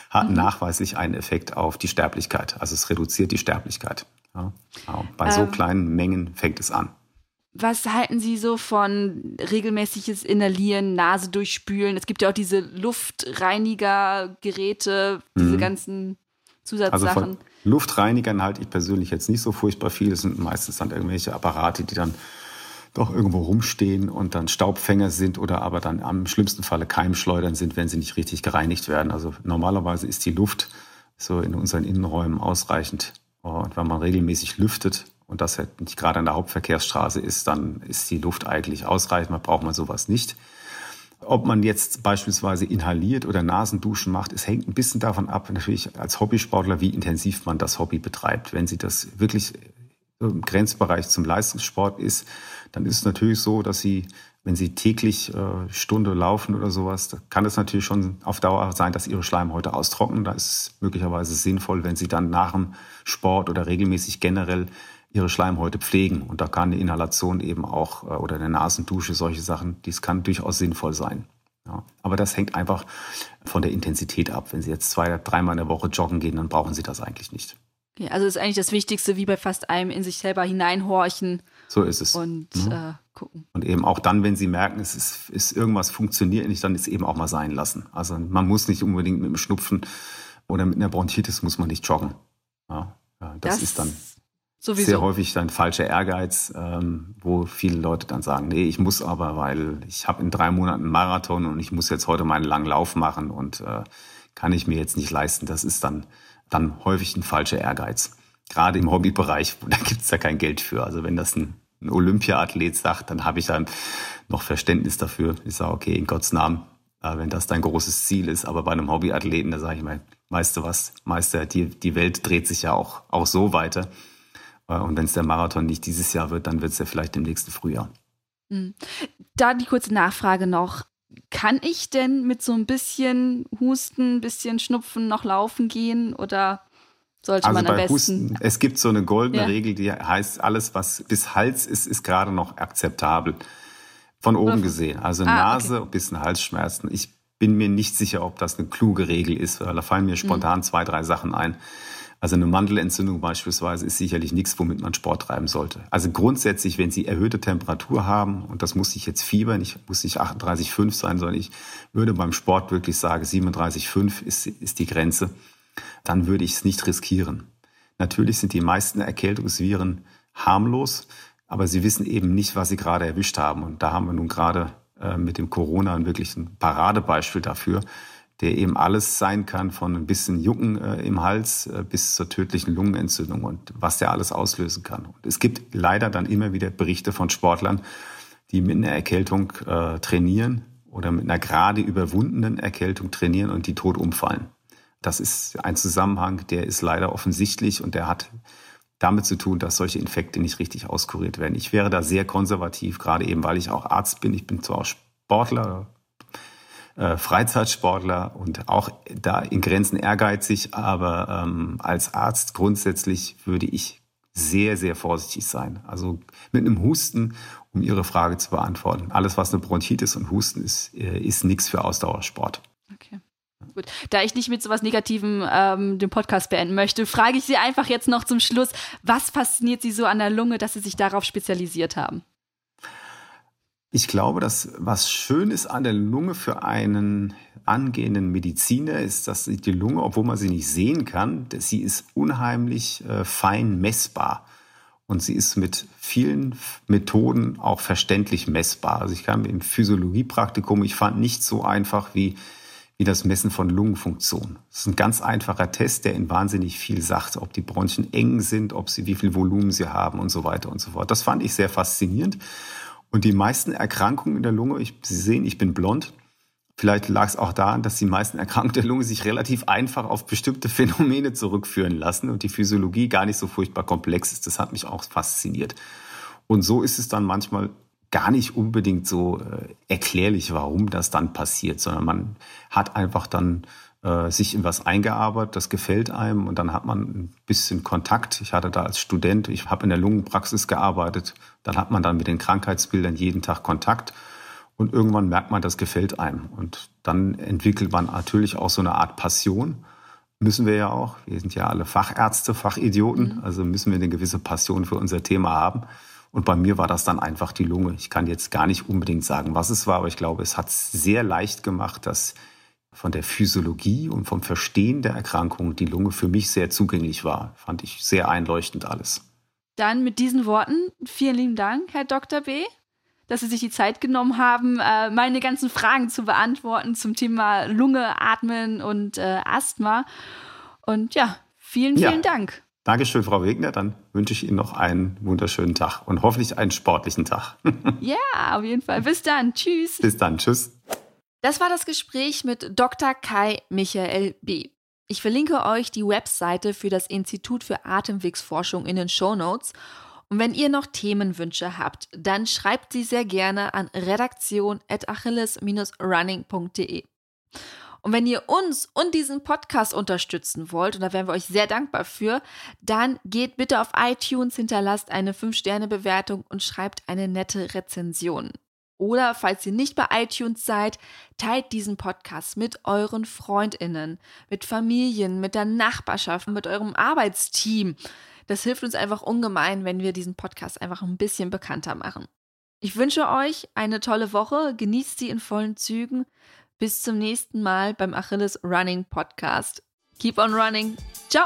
hat mhm. nachweislich einen Effekt auf die Sterblichkeit. Also es reduziert die Sterblichkeit. Ja, genau. Bei so ähm. kleinen Mengen fängt es an. Was halten Sie so von regelmäßiges Inhalieren, Nase durchspülen? Es gibt ja auch diese Luftreinigergeräte, diese mhm. ganzen Zusatzsachen. Also von Luftreinigern halte ich persönlich jetzt nicht so furchtbar viel. Es sind meistens dann irgendwelche Apparate, die dann doch irgendwo rumstehen und dann Staubfänger sind oder aber dann am schlimmsten Falle Keimschleudern sind, wenn sie nicht richtig gereinigt werden. Also normalerweise ist die Luft so in unseren Innenräumen ausreichend. Und wenn man regelmäßig lüftet, und das halt nicht gerade an der Hauptverkehrsstraße ist, dann ist die Luft eigentlich ausreichend, man braucht man sowas nicht. Ob man jetzt beispielsweise inhaliert oder Nasenduschen macht, es hängt ein bisschen davon ab, natürlich als Hobbysportler, wie intensiv man das Hobby betreibt. Wenn Sie das wirklich im Grenzbereich zum Leistungssport ist, dann ist es natürlich so, dass Sie, wenn Sie täglich äh, Stunde laufen oder sowas, kann es natürlich schon auf Dauer sein, dass Ihre Schleimhäute austrocknen. Da ist es möglicherweise sinnvoll, wenn Sie dann nach dem Sport oder regelmäßig generell ihre Schleimhäute pflegen. Und da kann eine Inhalation eben auch äh, oder eine Nasendusche, solche Sachen, dies kann durchaus sinnvoll sein. Ja, aber das hängt einfach von der Intensität ab. Wenn Sie jetzt zwei, dreimal in der Woche joggen gehen, dann brauchen Sie das eigentlich nicht. Okay, also ist eigentlich das Wichtigste, wie bei fast allem, in sich selber hineinhorchen. So ist es. Und ja. äh, gucken. Und eben auch dann, wenn Sie merken, es ist, ist irgendwas funktioniert nicht, dann ist eben auch mal sein lassen. Also man muss nicht unbedingt mit einem Schnupfen oder mit einer Bronchitis muss man nicht joggen. Ja, das, das ist dann Sowieso. sehr häufig dann falscher Ehrgeiz, ähm, wo viele Leute dann sagen, nee, ich muss aber, weil ich habe in drei Monaten einen Marathon und ich muss jetzt heute meinen langen Lauf machen und äh, kann ich mir jetzt nicht leisten. Das ist dann, dann häufig ein falscher Ehrgeiz. Gerade im Hobbybereich, (laughs) da gibt es ja kein Geld für. Also wenn das ein, ein Olympia-Athlet sagt, dann habe ich dann noch Verständnis dafür. Ich sage, okay, in Gottes Namen, äh, wenn das dein großes Ziel ist, aber bei einem Hobbyathleten, da sage ich mal, weißt du was, Meister, die, die Welt dreht sich ja auch, auch so weiter. Äh, und wenn es der Marathon nicht dieses Jahr wird, dann wird es ja vielleicht im nächsten Frühjahr. Hm. Da die kurze Nachfrage noch. Kann ich denn mit so ein bisschen Husten, ein bisschen Schnupfen noch laufen gehen oder sollte also man am besten? Husten, es gibt so eine goldene ja. Regel, die heißt, alles, was bis Hals ist, ist gerade noch akzeptabel. Von oben oder gesehen. Also ah, Nase, okay. bisschen Halsschmerzen. Ich bin mir nicht sicher, ob das eine kluge Regel ist, weil da fallen mir hm. spontan mhm. zwei, drei Sachen ein. Also eine Mandelentzündung beispielsweise ist sicherlich nichts, womit man Sport treiben sollte. Also grundsätzlich, wenn Sie erhöhte Temperatur haben, und das muss ich jetzt fiebern, ich muss nicht 38,5 sein, sondern ich würde beim Sport wirklich sagen, 37,5 ist, ist die Grenze, dann würde ich es nicht riskieren. Natürlich sind die meisten Erkältungsviren harmlos. aber sie wissen eben nicht, was sie gerade erwischt haben. Und da haben wir nun gerade äh, mit dem Corona wirklich ein Paradebeispiel dafür, der eben alles sein kann, von ein bisschen Jucken äh, im Hals äh, bis zur tödlichen Lungenentzündung und was der alles auslösen kann. Und es gibt leider dann immer wieder Berichte von Sportlern, die mit einer Erkältung äh, trainieren oder mit einer gerade überwundenen Erkältung trainieren und die tot umfallen. Das ist ein Zusammenhang, der ist leider offensichtlich und der hat damit zu tun, dass solche Infekte nicht richtig auskuriert werden. Ich wäre da sehr konservativ, gerade eben, weil ich auch Arzt bin. Ich bin zwar auch Sportler, äh, Freizeitsportler und auch da in Grenzen ehrgeizig, aber ähm, als Arzt grundsätzlich würde ich sehr, sehr vorsichtig sein. Also mit einem Husten, um Ihre Frage zu beantworten. Alles, was eine Bronchitis und Husten ist, äh, ist nichts für Ausdauersport. Okay. Gut. Da ich nicht mit so was Negativem ähm, den Podcast beenden möchte, frage ich Sie einfach jetzt noch zum Schluss, was fasziniert Sie so an der Lunge, dass Sie sich darauf spezialisiert haben? Ich glaube, dass was schön ist an der Lunge für einen angehenden Mediziner ist, dass die Lunge, obwohl man sie nicht sehen kann, sie ist unheimlich äh, fein messbar. Und sie ist mit vielen Methoden auch verständlich messbar. Also ich kam im Physiologiepraktikum, ich fand nicht so einfach wie, wie das Messen von Lungenfunktion. Das ist ein ganz einfacher Test, der in wahnsinnig viel sagt, ob die Bronchien eng sind, ob sie, wie viel Volumen sie haben und so weiter und so fort. Das fand ich sehr faszinierend. Und die meisten Erkrankungen in der Lunge, ich, Sie sehen, ich bin blond. Vielleicht lag es auch daran, dass die meisten Erkrankungen der Lunge sich relativ einfach auf bestimmte Phänomene zurückführen lassen und die Physiologie gar nicht so furchtbar komplex ist. Das hat mich auch fasziniert. Und so ist es dann manchmal gar nicht unbedingt so äh, erklärlich, warum das dann passiert, sondern man hat einfach dann äh, sich in was eingearbeitet, das gefällt einem und dann hat man ein bisschen Kontakt. Ich hatte da als Student, ich habe in der Lungenpraxis gearbeitet, dann hat man dann mit den Krankheitsbildern jeden Tag Kontakt und irgendwann merkt man, das gefällt einem und dann entwickelt man natürlich auch so eine Art Passion. Müssen wir ja auch. Wir sind ja alle Fachärzte, Fachidioten, mhm. also müssen wir eine gewisse Passion für unser Thema haben. Und bei mir war das dann einfach die Lunge. Ich kann jetzt gar nicht unbedingt sagen, was es war, aber ich glaube, es hat es sehr leicht gemacht, dass von der Physiologie und vom Verstehen der Erkrankung die Lunge für mich sehr zugänglich war. Fand ich sehr einleuchtend alles. Dann mit diesen Worten vielen lieben Dank, Herr Dr. B., dass Sie sich die Zeit genommen haben, äh, meine ganzen Fragen zu beantworten zum Thema Lunge, Atmen und äh, Asthma. Und ja, vielen, vielen ja. Dank. Dankeschön, Frau Wegner. Dann wünsche ich Ihnen noch einen wunderschönen Tag und hoffentlich einen sportlichen Tag. (laughs) ja, auf jeden Fall. Bis dann. Tschüss. Bis dann. Tschüss. Das war das Gespräch mit Dr. Kai Michael B. Ich verlinke euch die Webseite für das Institut für Atemwegsforschung in den Show Notes. Und wenn ihr noch Themenwünsche habt, dann schreibt sie sehr gerne an redaktion.achilles-running.de. Und wenn ihr uns und diesen Podcast unterstützen wollt, und da wären wir euch sehr dankbar für, dann geht bitte auf iTunes, hinterlasst eine 5-Sterne-Bewertung und schreibt eine nette Rezension. Oder falls ihr nicht bei iTunes seid, teilt diesen Podcast mit euren Freundinnen, mit Familien, mit der Nachbarschaft, mit eurem Arbeitsteam. Das hilft uns einfach ungemein, wenn wir diesen Podcast einfach ein bisschen bekannter machen. Ich wünsche euch eine tolle Woche, genießt sie in vollen Zügen. Bis zum nächsten Mal beim Achilles Running Podcast. Keep on running. Ciao!